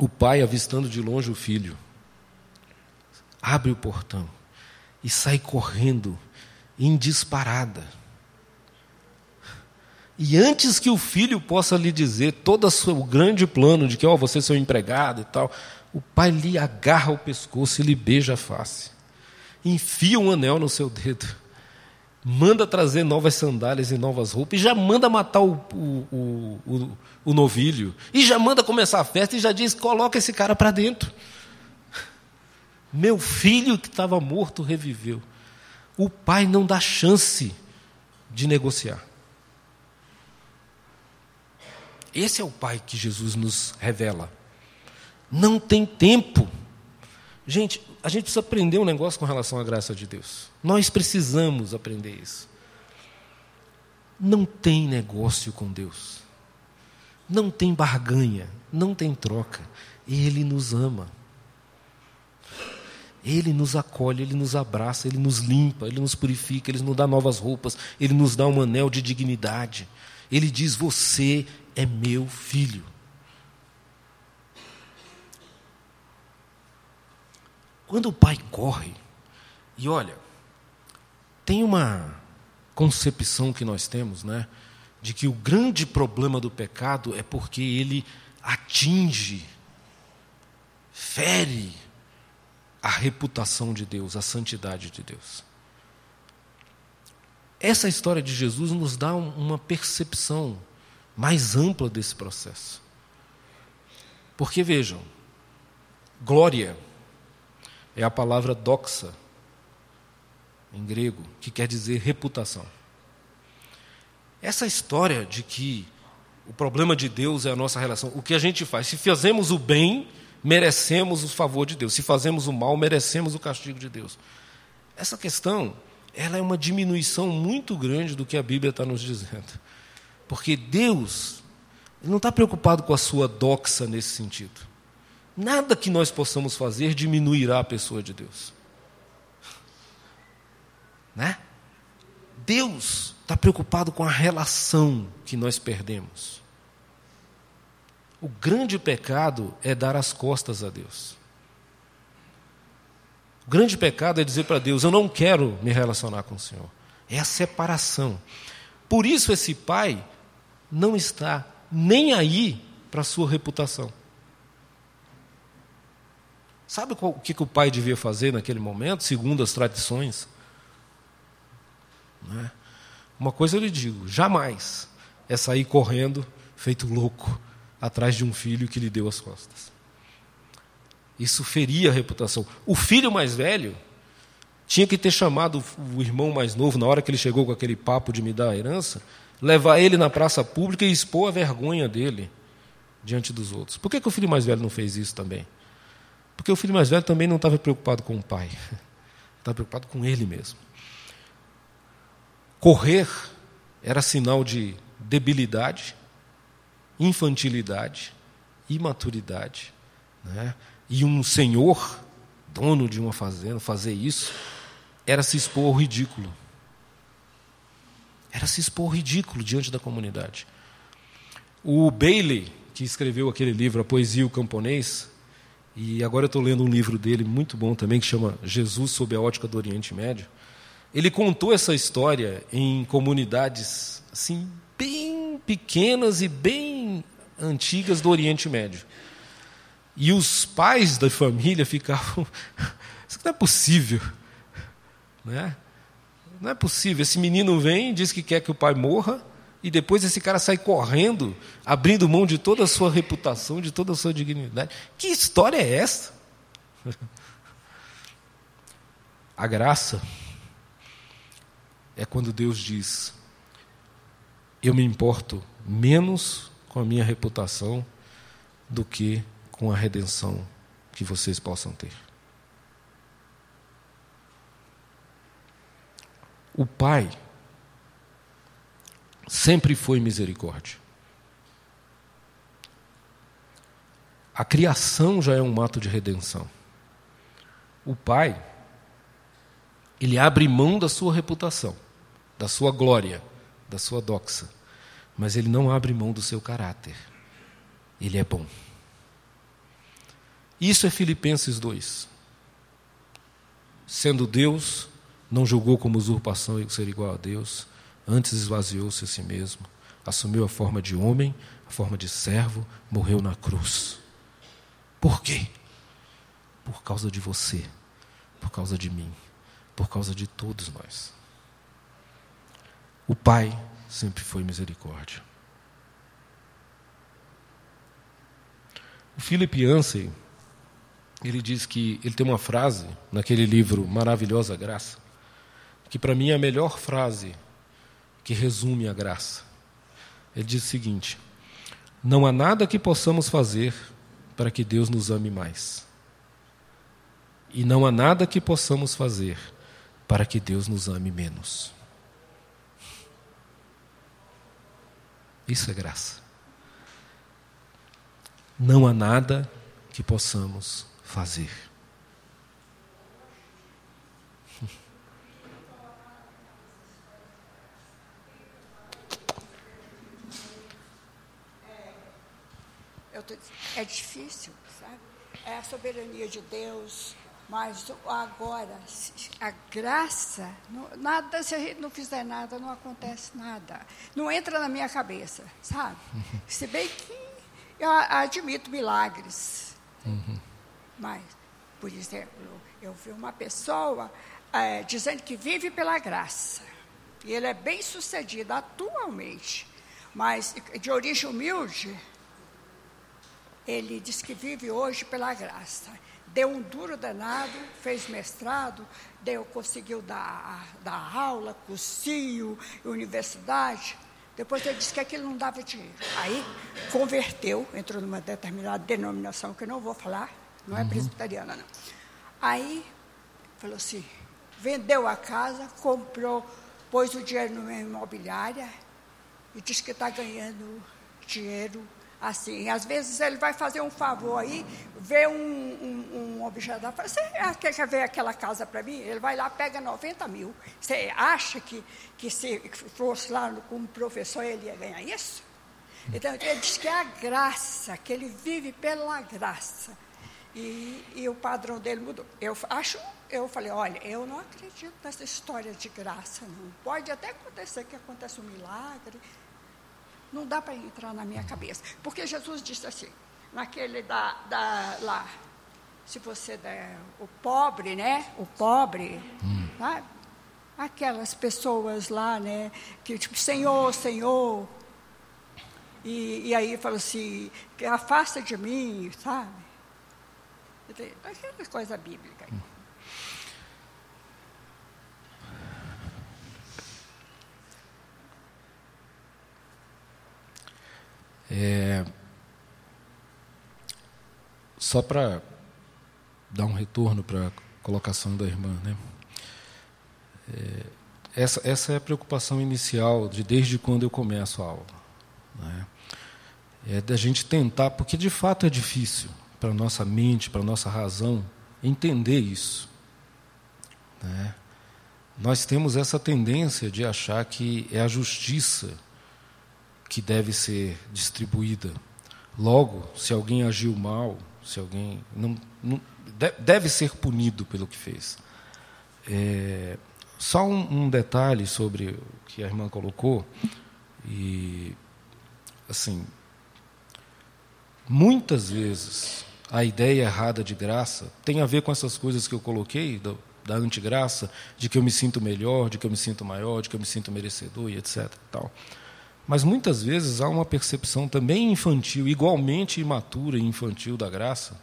o pai avistando de longe o filho, abre o portão e sai correndo em disparada. E antes que o filho possa lhe dizer todo o seu grande plano de que oh, você é seu empregado e tal, o pai lhe agarra o pescoço e lhe beija a face. Enfia um anel no seu dedo. Manda trazer novas sandálias e novas roupas. E já manda matar o, o, o, o novilho. E já manda começar a festa e já diz: coloca esse cara para dentro. Meu filho que estava morto reviveu. O pai não dá chance de negociar. Esse é o pai que Jesus nos revela. Não tem tempo. Gente, a gente precisa aprender um negócio com relação à graça de Deus. Nós precisamos aprender isso. Não tem negócio com Deus. Não tem barganha, não tem troca. Ele nos ama. Ele nos acolhe, ele nos abraça, ele nos limpa, ele nos purifica, ele nos dá novas roupas, ele nos dá um anel de dignidade. Ele diz: Você é meu filho. Quando o pai corre, e olha, tem uma concepção que nós temos, né, de que o grande problema do pecado é porque ele atinge, fere a reputação de Deus, a santidade de Deus. Essa história de Jesus nos dá uma percepção mais ampla desse processo. Porque vejam, glória é a palavra doxa, em grego, que quer dizer reputação. Essa história de que o problema de Deus é a nossa relação, o que a gente faz, se fazemos o bem, merecemos o favor de Deus, se fazemos o mal, merecemos o castigo de Deus. Essa questão, ela é uma diminuição muito grande do que a Bíblia está nos dizendo. Porque Deus não está preocupado com a sua doxa nesse sentido. Nada que nós possamos fazer diminuirá a pessoa de Deus. Né? Deus está preocupado com a relação que nós perdemos. O grande pecado é dar as costas a Deus. O grande pecado é dizer para Deus: Eu não quero me relacionar com o Senhor. É a separação. Por isso, esse pai não está nem aí para a sua reputação. Sabe o que, que o pai devia fazer naquele momento, segundo as tradições? É? Uma coisa eu lhe digo: jamais é sair correndo, feito louco, atrás de um filho que lhe deu as costas. Isso feria a reputação. O filho mais velho tinha que ter chamado o irmão mais novo, na hora que ele chegou com aquele papo de me dar a herança, levar ele na praça pública e expor a vergonha dele diante dos outros. Por que, que o filho mais velho não fez isso também? Porque o filho mais velho também não estava preocupado com o pai, estava preocupado com ele mesmo. Correr era sinal de debilidade, infantilidade, imaturidade. Né? E um senhor, dono de uma fazenda, fazer isso, era se expor ao ridículo. Era se expor ao ridículo diante da comunidade. O Bailey, que escreveu aquele livro, A Poesia e o Camponês, e agora eu estou lendo um livro dele muito bom também, que chama Jesus sob a ótica do Oriente Médio. Ele contou essa história em comunidades assim bem pequenas e bem antigas do Oriente Médio. E os pais da família ficavam, isso não é possível, né? Não é possível. Esse menino vem, diz que quer que o pai morra, e depois esse cara sai correndo, abrindo mão de toda a sua reputação, de toda a sua dignidade. Que história é essa? A graça é quando Deus diz: Eu me importo menos com a minha reputação do que com a redenção que vocês possam ter. O Pai sempre foi misericórdia. A criação já é um ato de redenção. O Pai, ele abre mão da sua reputação da sua glória, da sua doxa, mas ele não abre mão do seu caráter. Ele é bom. Isso é Filipenses 2. Sendo Deus, não julgou como usurpação ser igual a Deus, antes esvaziou-se a si mesmo, assumiu a forma de homem, a forma de servo, morreu na cruz. Por quê? Por causa de você, por causa de mim, por causa de todos nós. O Pai sempre foi misericórdia. O Philip Yancey, ele diz que ele tem uma frase naquele livro Maravilhosa Graça, que para mim é a melhor frase que resume a graça. Ele diz o seguinte: Não há nada que possamos fazer para que Deus nos ame mais. E não há nada que possamos fazer para que Deus nos ame menos. Isso é graça. Não há nada que possamos fazer. É difícil, sabe? É a soberania de Deus, mas agora, a graça, nada, se a gente não fizer nada, não acontece nada. Não entra na minha cabeça, sabe? Uhum. Se bem que eu admito milagres. Uhum. Mas, por exemplo, eu vi uma pessoa é, dizendo que vive pela graça. E ele é bem sucedido atualmente. Mas de origem humilde, ele diz que vive hoje pela graça. deu um duro danado, fez mestrado, deu, conseguiu dar, dar aula, cursinho, universidade. Depois ele disse que aquilo não dava dinheiro. Aí converteu, entrou numa determinada denominação que eu não vou falar, não é uhum. presbiteriana, não. Aí falou assim: vendeu a casa, comprou, pôs o dinheiro numa imobiliária e disse que está ganhando dinheiro assim. Às vezes ele vai fazer um favor aí, vê um, um, um objeto e fala, você quer ver aquela casa para mim? Ele vai lá, pega 90 mil. Você acha que, que se fosse lá como professor ele ia ganhar isso? Então ele diz que é a graça, que ele vive pela graça. E, e o padrão dele mudou. Eu acho, eu falei, olha, eu não acredito nessa história de graça, não. Pode até acontecer que aconteça um milagre, não dá para entrar na minha cabeça. Porque Jesus disse assim, naquele da, da lá, se você der o pobre, né? O pobre, hum. sabe? Aquelas pessoas lá, né? Que tipo, Senhor, Senhor. E, e aí fala assim, afasta de mim, sabe? Aquela coisa bíblica. Hum. É, só para dar um retorno para a colocação da irmã, né? É, essa, essa é a preocupação inicial de desde quando eu começo a aula. Né? É da gente tentar, porque de fato é difícil para a nossa mente, para a nossa razão, entender isso. Né? Nós temos essa tendência de achar que é a justiça que deve ser distribuída. Logo, se alguém agiu mal, se alguém não, não deve ser punido pelo que fez. É, só um, um, detalhe sobre o que a irmã colocou e assim muitas vezes a ideia errada de graça tem a ver com essas coisas que eu coloquei do, da antigraça, de que eu me sinto melhor, de que eu me sinto maior, de que eu me sinto merecedor e etc. Tal. Mas muitas vezes há uma percepção também infantil, igualmente imatura e infantil da graça,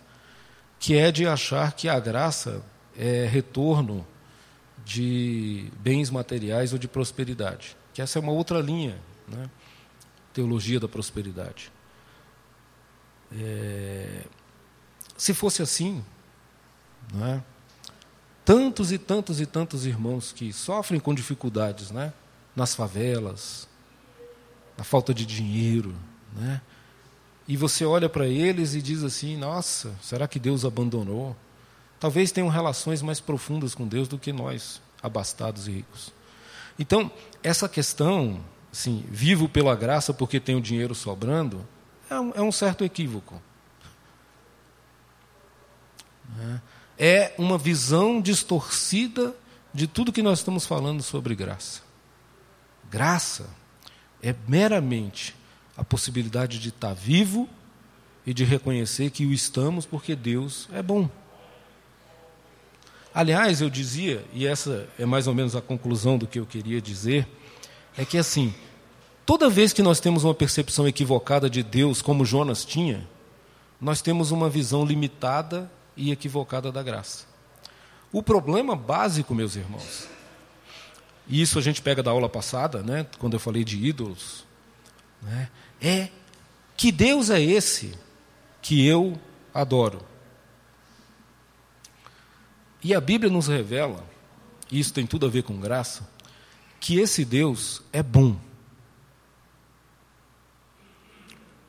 que é de achar que a graça é retorno de bens materiais ou de prosperidade. Que essa é uma outra linha, né? teologia da prosperidade. É... Se fosse assim, é? tantos e tantos e tantos irmãos que sofrem com dificuldades né? nas favelas, a falta de dinheiro, né? E você olha para eles e diz assim: Nossa, será que Deus abandonou? Talvez tenham relações mais profundas com Deus do que nós, abastados e ricos. Então, essa questão, assim, vivo pela graça porque tenho dinheiro sobrando, é um, é um certo equívoco. Né? É uma visão distorcida de tudo que nós estamos falando sobre graça. Graça é meramente a possibilidade de estar vivo e de reconhecer que o estamos porque Deus é bom. Aliás, eu dizia, e essa é mais ou menos a conclusão do que eu queria dizer, é que assim, toda vez que nós temos uma percepção equivocada de Deus, como Jonas tinha, nós temos uma visão limitada e equivocada da graça. O problema básico, meus irmãos, e isso a gente pega da aula passada, né, quando eu falei de ídolos, né, é que Deus é esse que eu adoro. E a Bíblia nos revela, e isso tem tudo a ver com graça, que esse Deus é bom.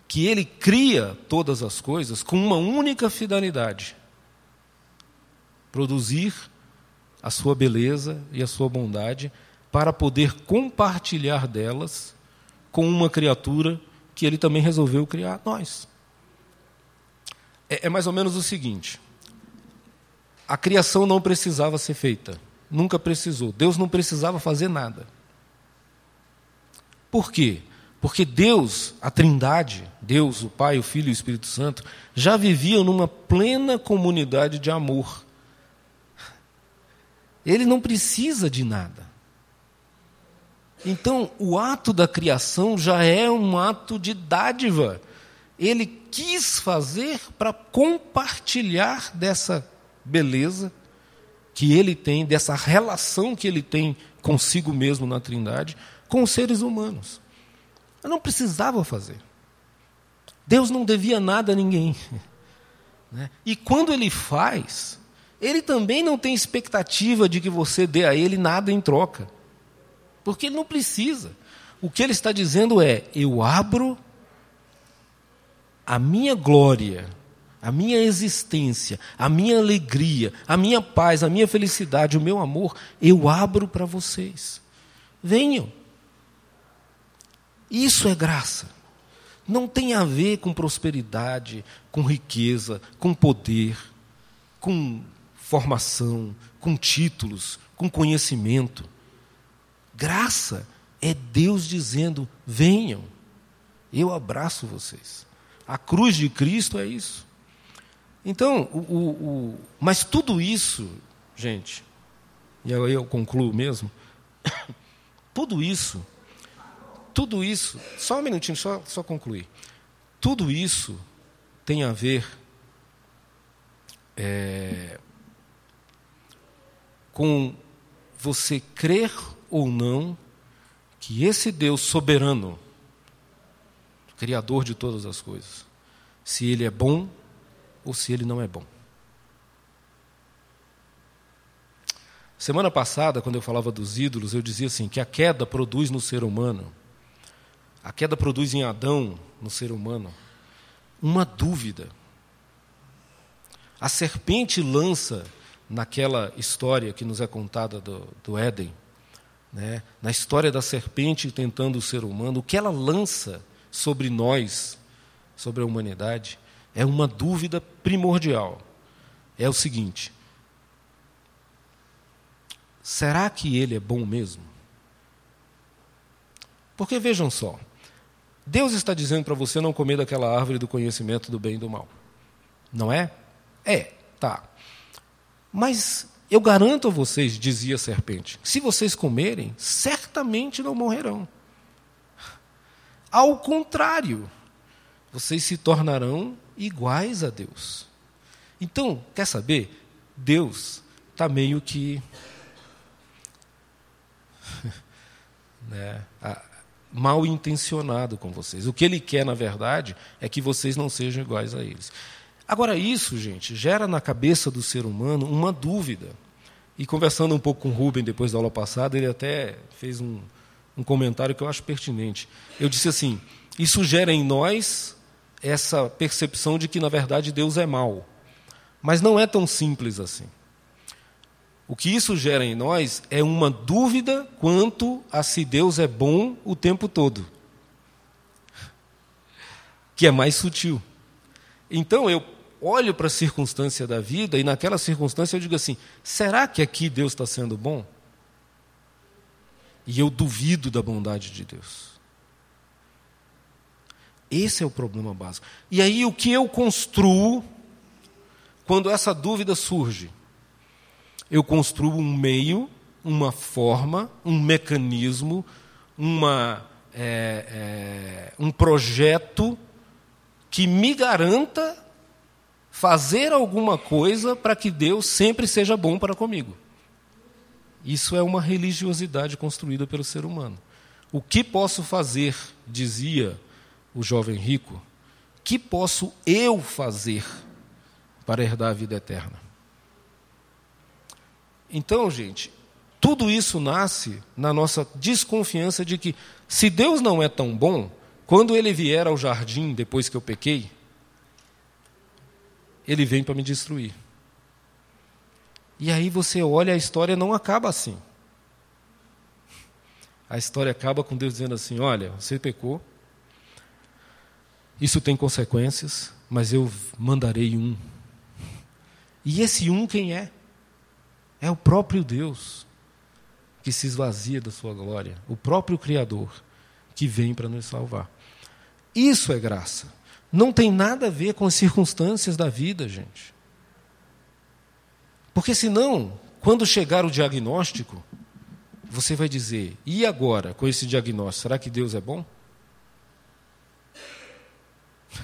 Que ele cria todas as coisas com uma única finalidade: produzir a sua beleza e a sua bondade para poder compartilhar delas com uma criatura que ele também resolveu criar, nós. É, é mais ou menos o seguinte: a criação não precisava ser feita, nunca precisou. Deus não precisava fazer nada. Por quê? Porque Deus, a Trindade, Deus, o Pai, o Filho e o Espírito Santo, já viviam numa plena comunidade de amor. Ele não precisa de nada. Então, o ato da criação já é um ato de dádiva. Ele quis fazer para compartilhar dessa beleza que ele tem, dessa relação que ele tem consigo mesmo na Trindade, com os seres humanos. Eu não precisava fazer. Deus não devia nada a ninguém. Né? E quando ele faz, ele também não tem expectativa de que você dê a ele nada em troca. Porque ele não precisa. O que ele está dizendo é: eu abro a minha glória, a minha existência, a minha alegria, a minha paz, a minha felicidade, o meu amor, eu abro para vocês. Venham. Isso é graça. Não tem a ver com prosperidade, com riqueza, com poder, com formação, com títulos, com conhecimento. Graça é Deus dizendo: venham, eu abraço vocês. A cruz de Cristo é isso. Então, o, o, o, mas tudo isso, gente, e aí eu concluo mesmo, tudo isso, tudo isso, só um minutinho, só, só concluir. Tudo isso tem a ver é, com você crer ou não que esse Deus soberano, Criador de todas as coisas, se ele é bom ou se ele não é bom. Semana passada, quando eu falava dos ídolos, eu dizia assim: que a queda produz no ser humano, a queda produz em Adão, no ser humano, uma dúvida. A serpente lança naquela história que nos é contada do, do Éden, né, na história da serpente tentando o ser humano, o que ela lança sobre nós, sobre a humanidade, é uma dúvida primordial. É o seguinte: será que ele é bom mesmo? Porque vejam só, Deus está dizendo para você não comer daquela árvore do conhecimento do bem e do mal. Não é? É, tá. Mas eu garanto a vocês, dizia a serpente, se vocês comerem, certamente não morrerão. Ao contrário, vocês se tornarão iguais a Deus. Então, quer saber? Deus está meio que. né, mal intencionado com vocês. O que ele quer, na verdade, é que vocês não sejam iguais a eles. Agora, isso, gente, gera na cabeça do ser humano uma dúvida. E conversando um pouco com o Rubem depois da aula passada, ele até fez um, um comentário que eu acho pertinente. Eu disse assim: isso gera em nós essa percepção de que, na verdade, Deus é mau. Mas não é tão simples assim. O que isso gera em nós é uma dúvida quanto a se Deus é bom o tempo todo, que é mais sutil. Então eu olho para a circunstância da vida e naquela circunstância eu digo assim: será que aqui Deus está sendo bom? E eu duvido da bondade de Deus. Esse é o problema básico. E aí o que eu construo quando essa dúvida surge? Eu construo um meio, uma forma, um mecanismo, uma, é, é, um projeto que me garanta fazer alguma coisa para que Deus sempre seja bom para comigo. Isso é uma religiosidade construída pelo ser humano. O que posso fazer, dizia o jovem rico, que posso eu fazer para herdar a vida eterna? Então, gente, tudo isso nasce na nossa desconfiança de que, se Deus não é tão bom, quando ele vier ao jardim depois que eu pequei, ele vem para me destruir. E aí você olha, a história não acaba assim. A história acaba com Deus dizendo assim: olha, você pecou, isso tem consequências, mas eu mandarei um. E esse um quem é? É o próprio Deus que se esvazia da sua glória, o próprio Criador que vem para nos salvar. Isso é graça. Não tem nada a ver com as circunstâncias da vida, gente. Porque senão, quando chegar o diagnóstico, você vai dizer: e agora, com esse diagnóstico, será que Deus é bom?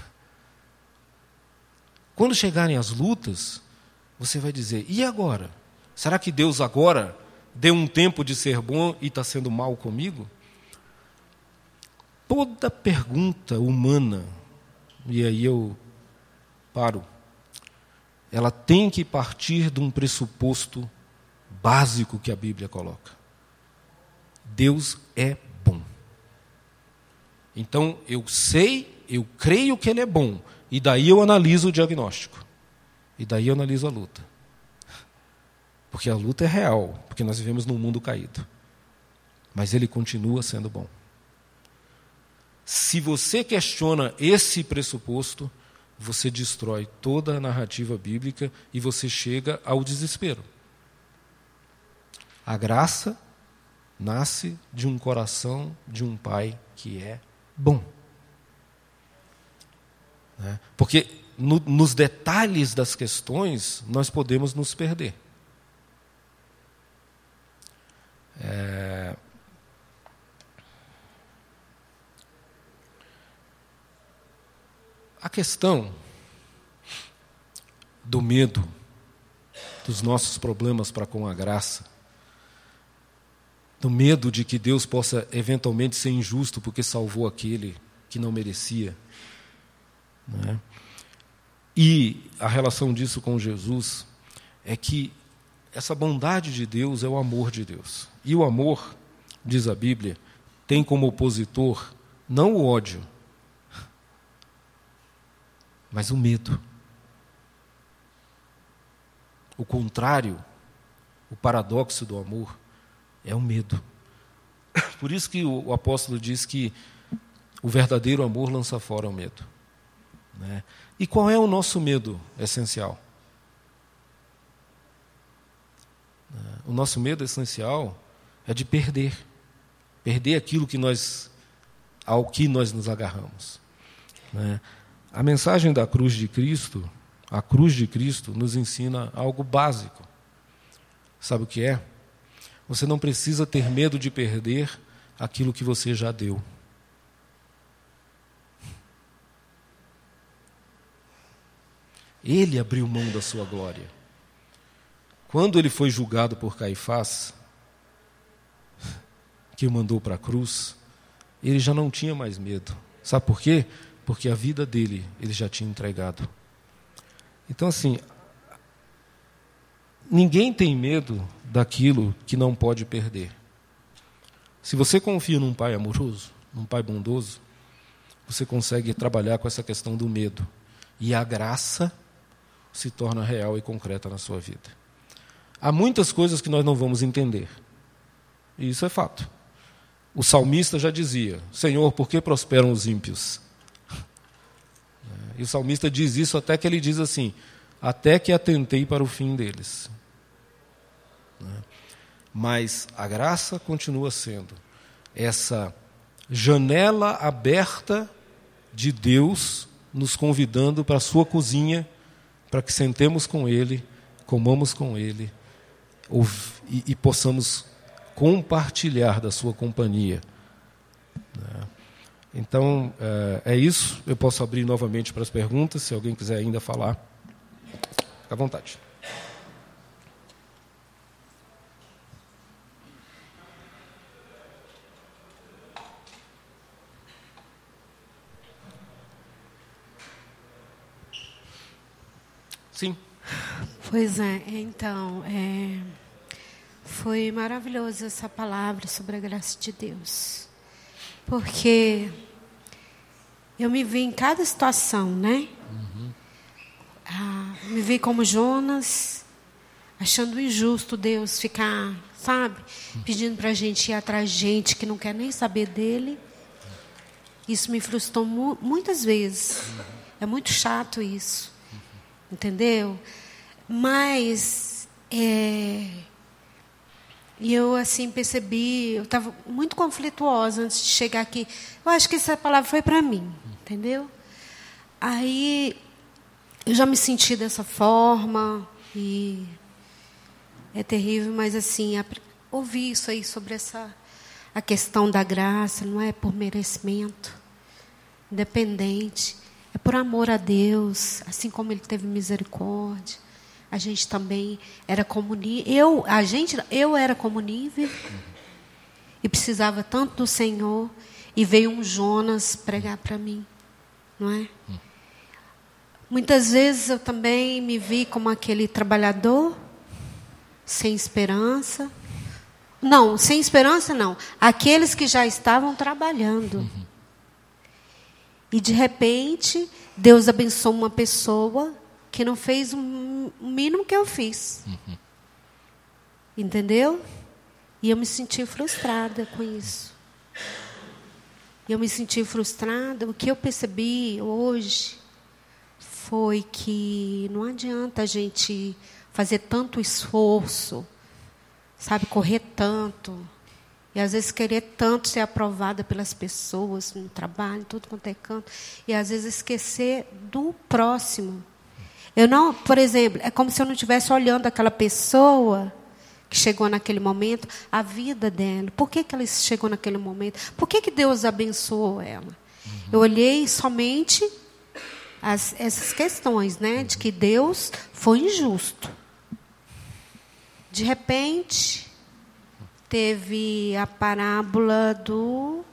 Quando chegarem as lutas, você vai dizer: e agora? Será que Deus agora deu um tempo de ser bom e está sendo mal comigo? Toda pergunta humana, e aí eu paro, ela tem que partir de um pressuposto básico que a Bíblia coloca. Deus é bom. Então eu sei, eu creio que Ele é bom, e daí eu analiso o diagnóstico, e daí eu analiso a luta. Porque a luta é real, porque nós vivemos num mundo caído. Mas Ele continua sendo bom. Se você questiona esse pressuposto, você destrói toda a narrativa bíblica e você chega ao desespero. A graça nasce de um coração de um pai que é bom. Né? Porque no, nos detalhes das questões nós podemos nos perder. É... A questão do medo dos nossos problemas para com a graça do medo de que Deus possa eventualmente ser injusto porque salvou aquele que não merecia. Né? E a relação disso com Jesus é que essa bondade de Deus é o amor de Deus. E o amor, diz a Bíblia, tem como opositor não o ódio, mas o medo. O contrário, o paradoxo do amor é o medo. Por isso que o, apóstolo diz que o verdadeiro amor lança fora o medo. Né? E qual é o nosso medo essencial? O nosso medo essencial é de perder, perder aquilo que nós, ao que nós nos agarramos. Né? A mensagem da cruz de Cristo, a cruz de Cristo, nos ensina algo básico. Sabe o que é? Você não precisa ter medo de perder aquilo que você já deu. Ele abriu mão da sua glória. Quando ele foi julgado por Caifás, que o mandou para a cruz, ele já não tinha mais medo. Sabe por quê? Porque a vida dele ele já tinha entregado. Então, assim, ninguém tem medo daquilo que não pode perder. Se você confia num pai amoroso, num pai bondoso, você consegue trabalhar com essa questão do medo. E a graça se torna real e concreta na sua vida. Há muitas coisas que nós não vamos entender. E isso é fato. O salmista já dizia: Senhor, por que prosperam os ímpios? E o salmista diz isso até que ele diz assim: Até que atentei para o fim deles. Né? Mas a graça continua sendo essa janela aberta de Deus nos convidando para a sua cozinha, para que sentemos com Ele, comamos com Ele e, possamos compartilhar da sua companhia. Né? Então, é, é, isso. Eu posso abrir novamente para as perguntas, se alguém quiser ainda falar. Fique à vontade. Sim. Pois é, então, é, foi maravilhoso essa palavra sobre a graça de Deus. Porque eu me vi em cada situação, né? Uhum. Ah, me vi como Jonas, achando injusto Deus ficar, sabe, pedindo para a gente ir atrás de gente que não quer nem saber dele. Isso me frustrou mu muitas vezes. É muito chato isso entendeu? Mas é, e eu assim percebi, eu estava muito conflituosa antes de chegar aqui. Eu acho que essa palavra foi para mim, entendeu? Aí eu já me senti dessa forma e é terrível, mas assim ouvi isso aí sobre essa a questão da graça, não é por merecimento, independente É por amor a Deus, assim como Ele teve misericórdia. A gente também era comunível. Eu, a gente, eu era comunível e precisava tanto do Senhor. E veio um Jonas pregar para mim, não é? Muitas vezes eu também me vi como aquele trabalhador sem esperança. Não, sem esperança não. Aqueles que já estavam trabalhando. Uhum. E de repente, Deus abençoou uma pessoa que não fez o mínimo que eu fiz. Uhum. Entendeu? E eu me senti frustrada com isso. Eu me senti frustrada. O que eu percebi hoje foi que não adianta a gente fazer tanto esforço, sabe, correr tanto, e às vezes querer tanto ser aprovada pelas pessoas no trabalho, tudo quanto é canto, e às vezes esquecer do próximo. Eu não, por exemplo, é como se eu não estivesse olhando aquela pessoa que chegou naquele momento, a vida dela. Por que, que ela chegou naquele momento? Por que, que Deus abençoou ela? Uhum. Eu olhei somente as, essas questões, né, de que Deus foi injusto. De repente, teve a parábola do.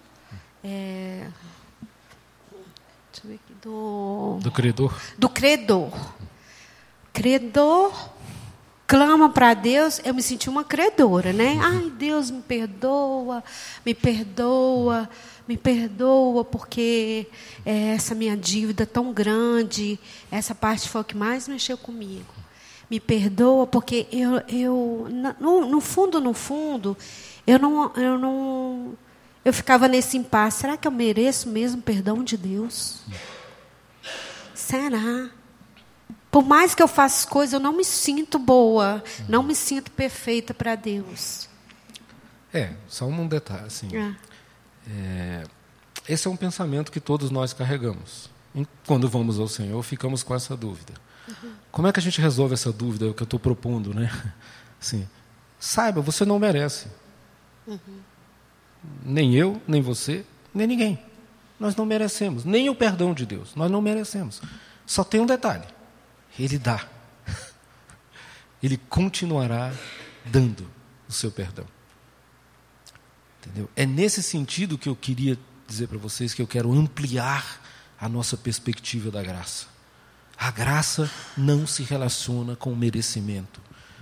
É, do, do credor. Do credor. Credor clama para Deus, eu me senti uma credora, né? Ai, Deus me perdoa, me perdoa me perdoa porque é, essa minha dívida tão grande, essa parte foi o que mais mexeu comigo. Me perdoa porque eu, eu no, no fundo, no fundo, eu não, eu não, eu ficava nesse impasse. Será que eu mereço mesmo perdão de Deus? Será? Por mais que eu faça coisas, eu não me sinto boa, não me sinto perfeita para Deus. É, só um detalhe, assim. É. É, esse é um pensamento que todos nós carregamos. Quando vamos ao Senhor, ficamos com essa dúvida. Uhum. Como é que a gente resolve essa dúvida? O que eu estou propondo, né? Assim, saiba, você não merece. Uhum. Nem eu, nem você, nem ninguém. Nós não merecemos. Nem o perdão de Deus. Nós não merecemos. Só tem um detalhe: Ele dá. Ele continuará dando o seu perdão. Entendeu? É nesse sentido que eu queria dizer para vocês que eu quero ampliar a nossa perspectiva da graça. A graça não se relaciona com o merecimento.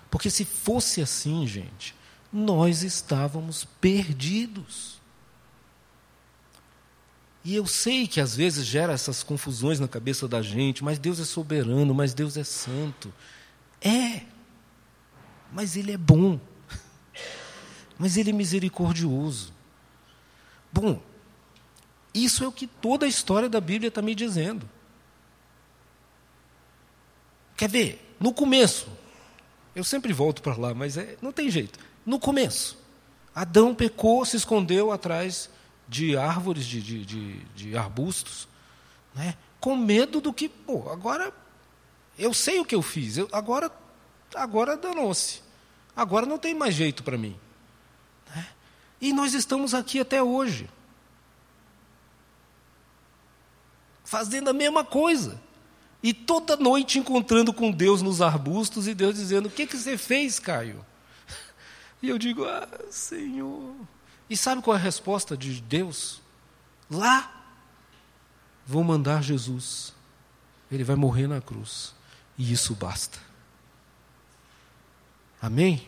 Porque se fosse assim, gente, nós estávamos perdidos. E eu sei que às vezes gera essas confusões na cabeça da gente, mas Deus é soberano, mas Deus é santo. É, mas Ele é bom mas ele é misericordioso. Bom, isso é o que toda a história da Bíblia está me dizendo. Quer ver? No começo, eu sempre volto para lá, mas é, não tem jeito. No começo, Adão pecou, se escondeu atrás de árvores, de, de, de, de arbustos, né? com medo do que, pô, agora eu sei o que eu fiz, eu, agora, agora danou-se, agora não tem mais jeito para mim. E nós estamos aqui até hoje. Fazendo a mesma coisa. E toda noite encontrando com Deus nos arbustos e Deus dizendo: O que, que você fez, Caio? E eu digo: Ah, Senhor. E sabe qual é a resposta de Deus? Lá, vou mandar Jesus. Ele vai morrer na cruz. E isso basta. Amém?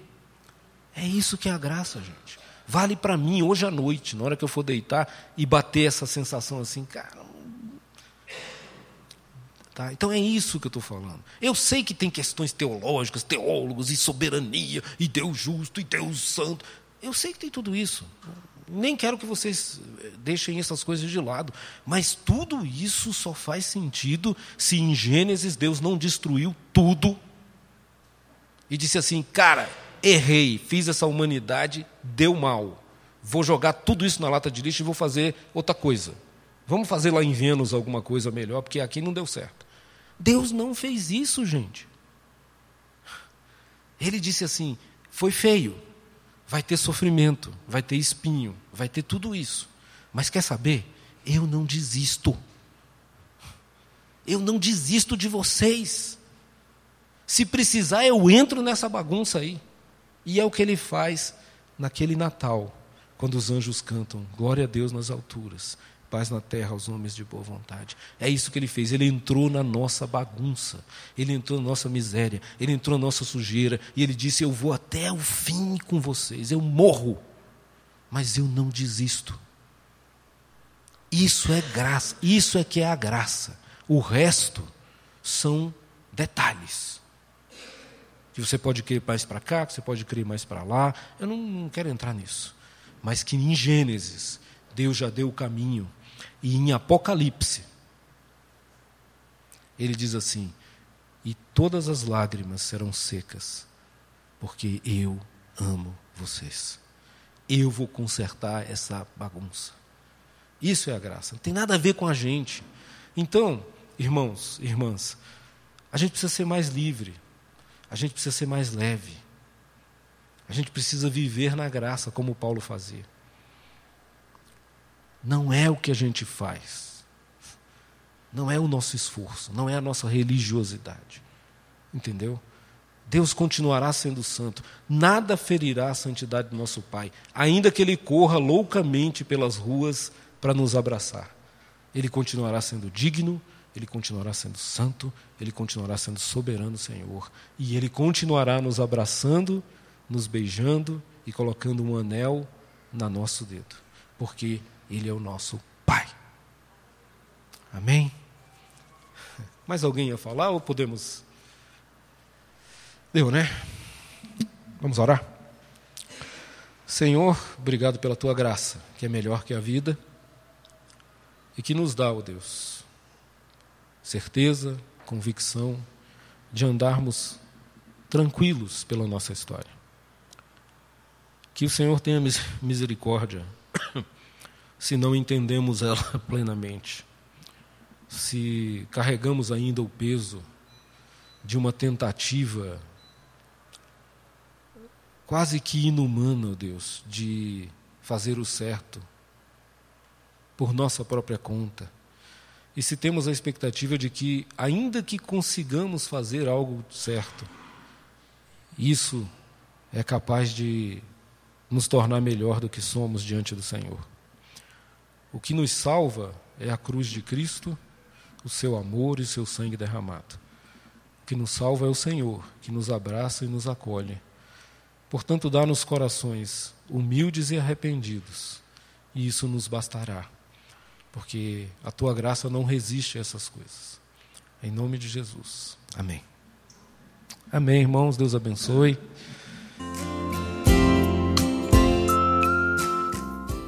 É isso que é a graça, gente. Vale para mim hoje à noite, na hora que eu for deitar e bater essa sensação assim, cara. Tá? Então é isso que eu estou falando. Eu sei que tem questões teológicas, teólogos e soberania, e Deus justo, e Deus santo. Eu sei que tem tudo isso. Nem quero que vocês eh, deixem essas coisas de lado. Mas tudo isso só faz sentido se em Gênesis Deus não destruiu tudo e disse assim: cara, errei, fiz essa humanidade, deu mal. Vou jogar tudo isso na lata de lixo e vou fazer outra coisa. Vamos fazer lá em Vênus alguma coisa melhor, porque aqui não deu certo. Deus não fez isso, gente. Ele disse assim: foi feio, vai ter sofrimento, vai ter espinho, vai ter tudo isso. Mas quer saber? Eu não desisto. Eu não desisto de vocês. Se precisar, eu entro nessa bagunça aí. E é o que ele faz naquele Natal, quando os anjos cantam: Glória a Deus nas alturas, paz na terra aos homens de boa vontade. É isso que ele fez. Ele entrou na nossa bagunça, ele entrou na nossa miséria, ele entrou na nossa sujeira e ele disse: Eu vou até o fim com vocês, eu morro, mas eu não desisto. Isso é graça, isso é que é a graça. O resto são detalhes que você pode crer mais para cá, que você pode crer mais para lá. Eu não, não quero entrar nisso. Mas que em Gênesis, Deus já deu o caminho. E em Apocalipse, ele diz assim: E todas as lágrimas serão secas, porque eu amo vocês. Eu vou consertar essa bagunça. Isso é a graça. Não tem nada a ver com a gente. Então, irmãos, irmãs, a gente precisa ser mais livre. A gente precisa ser mais leve. A gente precisa viver na graça, como Paulo fazia. Não é o que a gente faz. Não é o nosso esforço. Não é a nossa religiosidade. Entendeu? Deus continuará sendo santo. Nada ferirá a santidade do nosso Pai, ainda que ele corra loucamente pelas ruas para nos abraçar. Ele continuará sendo digno, ele continuará sendo santo, ele continuará sendo soberano Senhor, e ele continuará nos abraçando, nos beijando e colocando um anel na nosso dedo, porque ele é o nosso Pai. Amém? Mais alguém ia falar ou podemos? Deu, né? Vamos orar? Senhor, obrigado pela tua graça, que é melhor que a vida e que nos dá, ó oh Deus, certeza, convicção de andarmos tranquilos pela nossa história. Que o Senhor tenha misericórdia se não entendemos ela plenamente, se carregamos ainda o peso de uma tentativa quase que inumana, Deus, de fazer o certo por nossa própria conta e se temos a expectativa de que, ainda que consigamos fazer algo certo, isso é capaz de nos tornar melhor do que somos diante do Senhor. O que nos salva é a cruz de Cristo, o seu amor e o seu sangue derramado. O que nos salva é o Senhor, que nos abraça e nos acolhe. Portanto, dá-nos corações humildes e arrependidos, e isso nos bastará porque a tua graça não resiste a essas coisas. Em nome de Jesus. Amém. Amém, irmãos. Deus abençoe.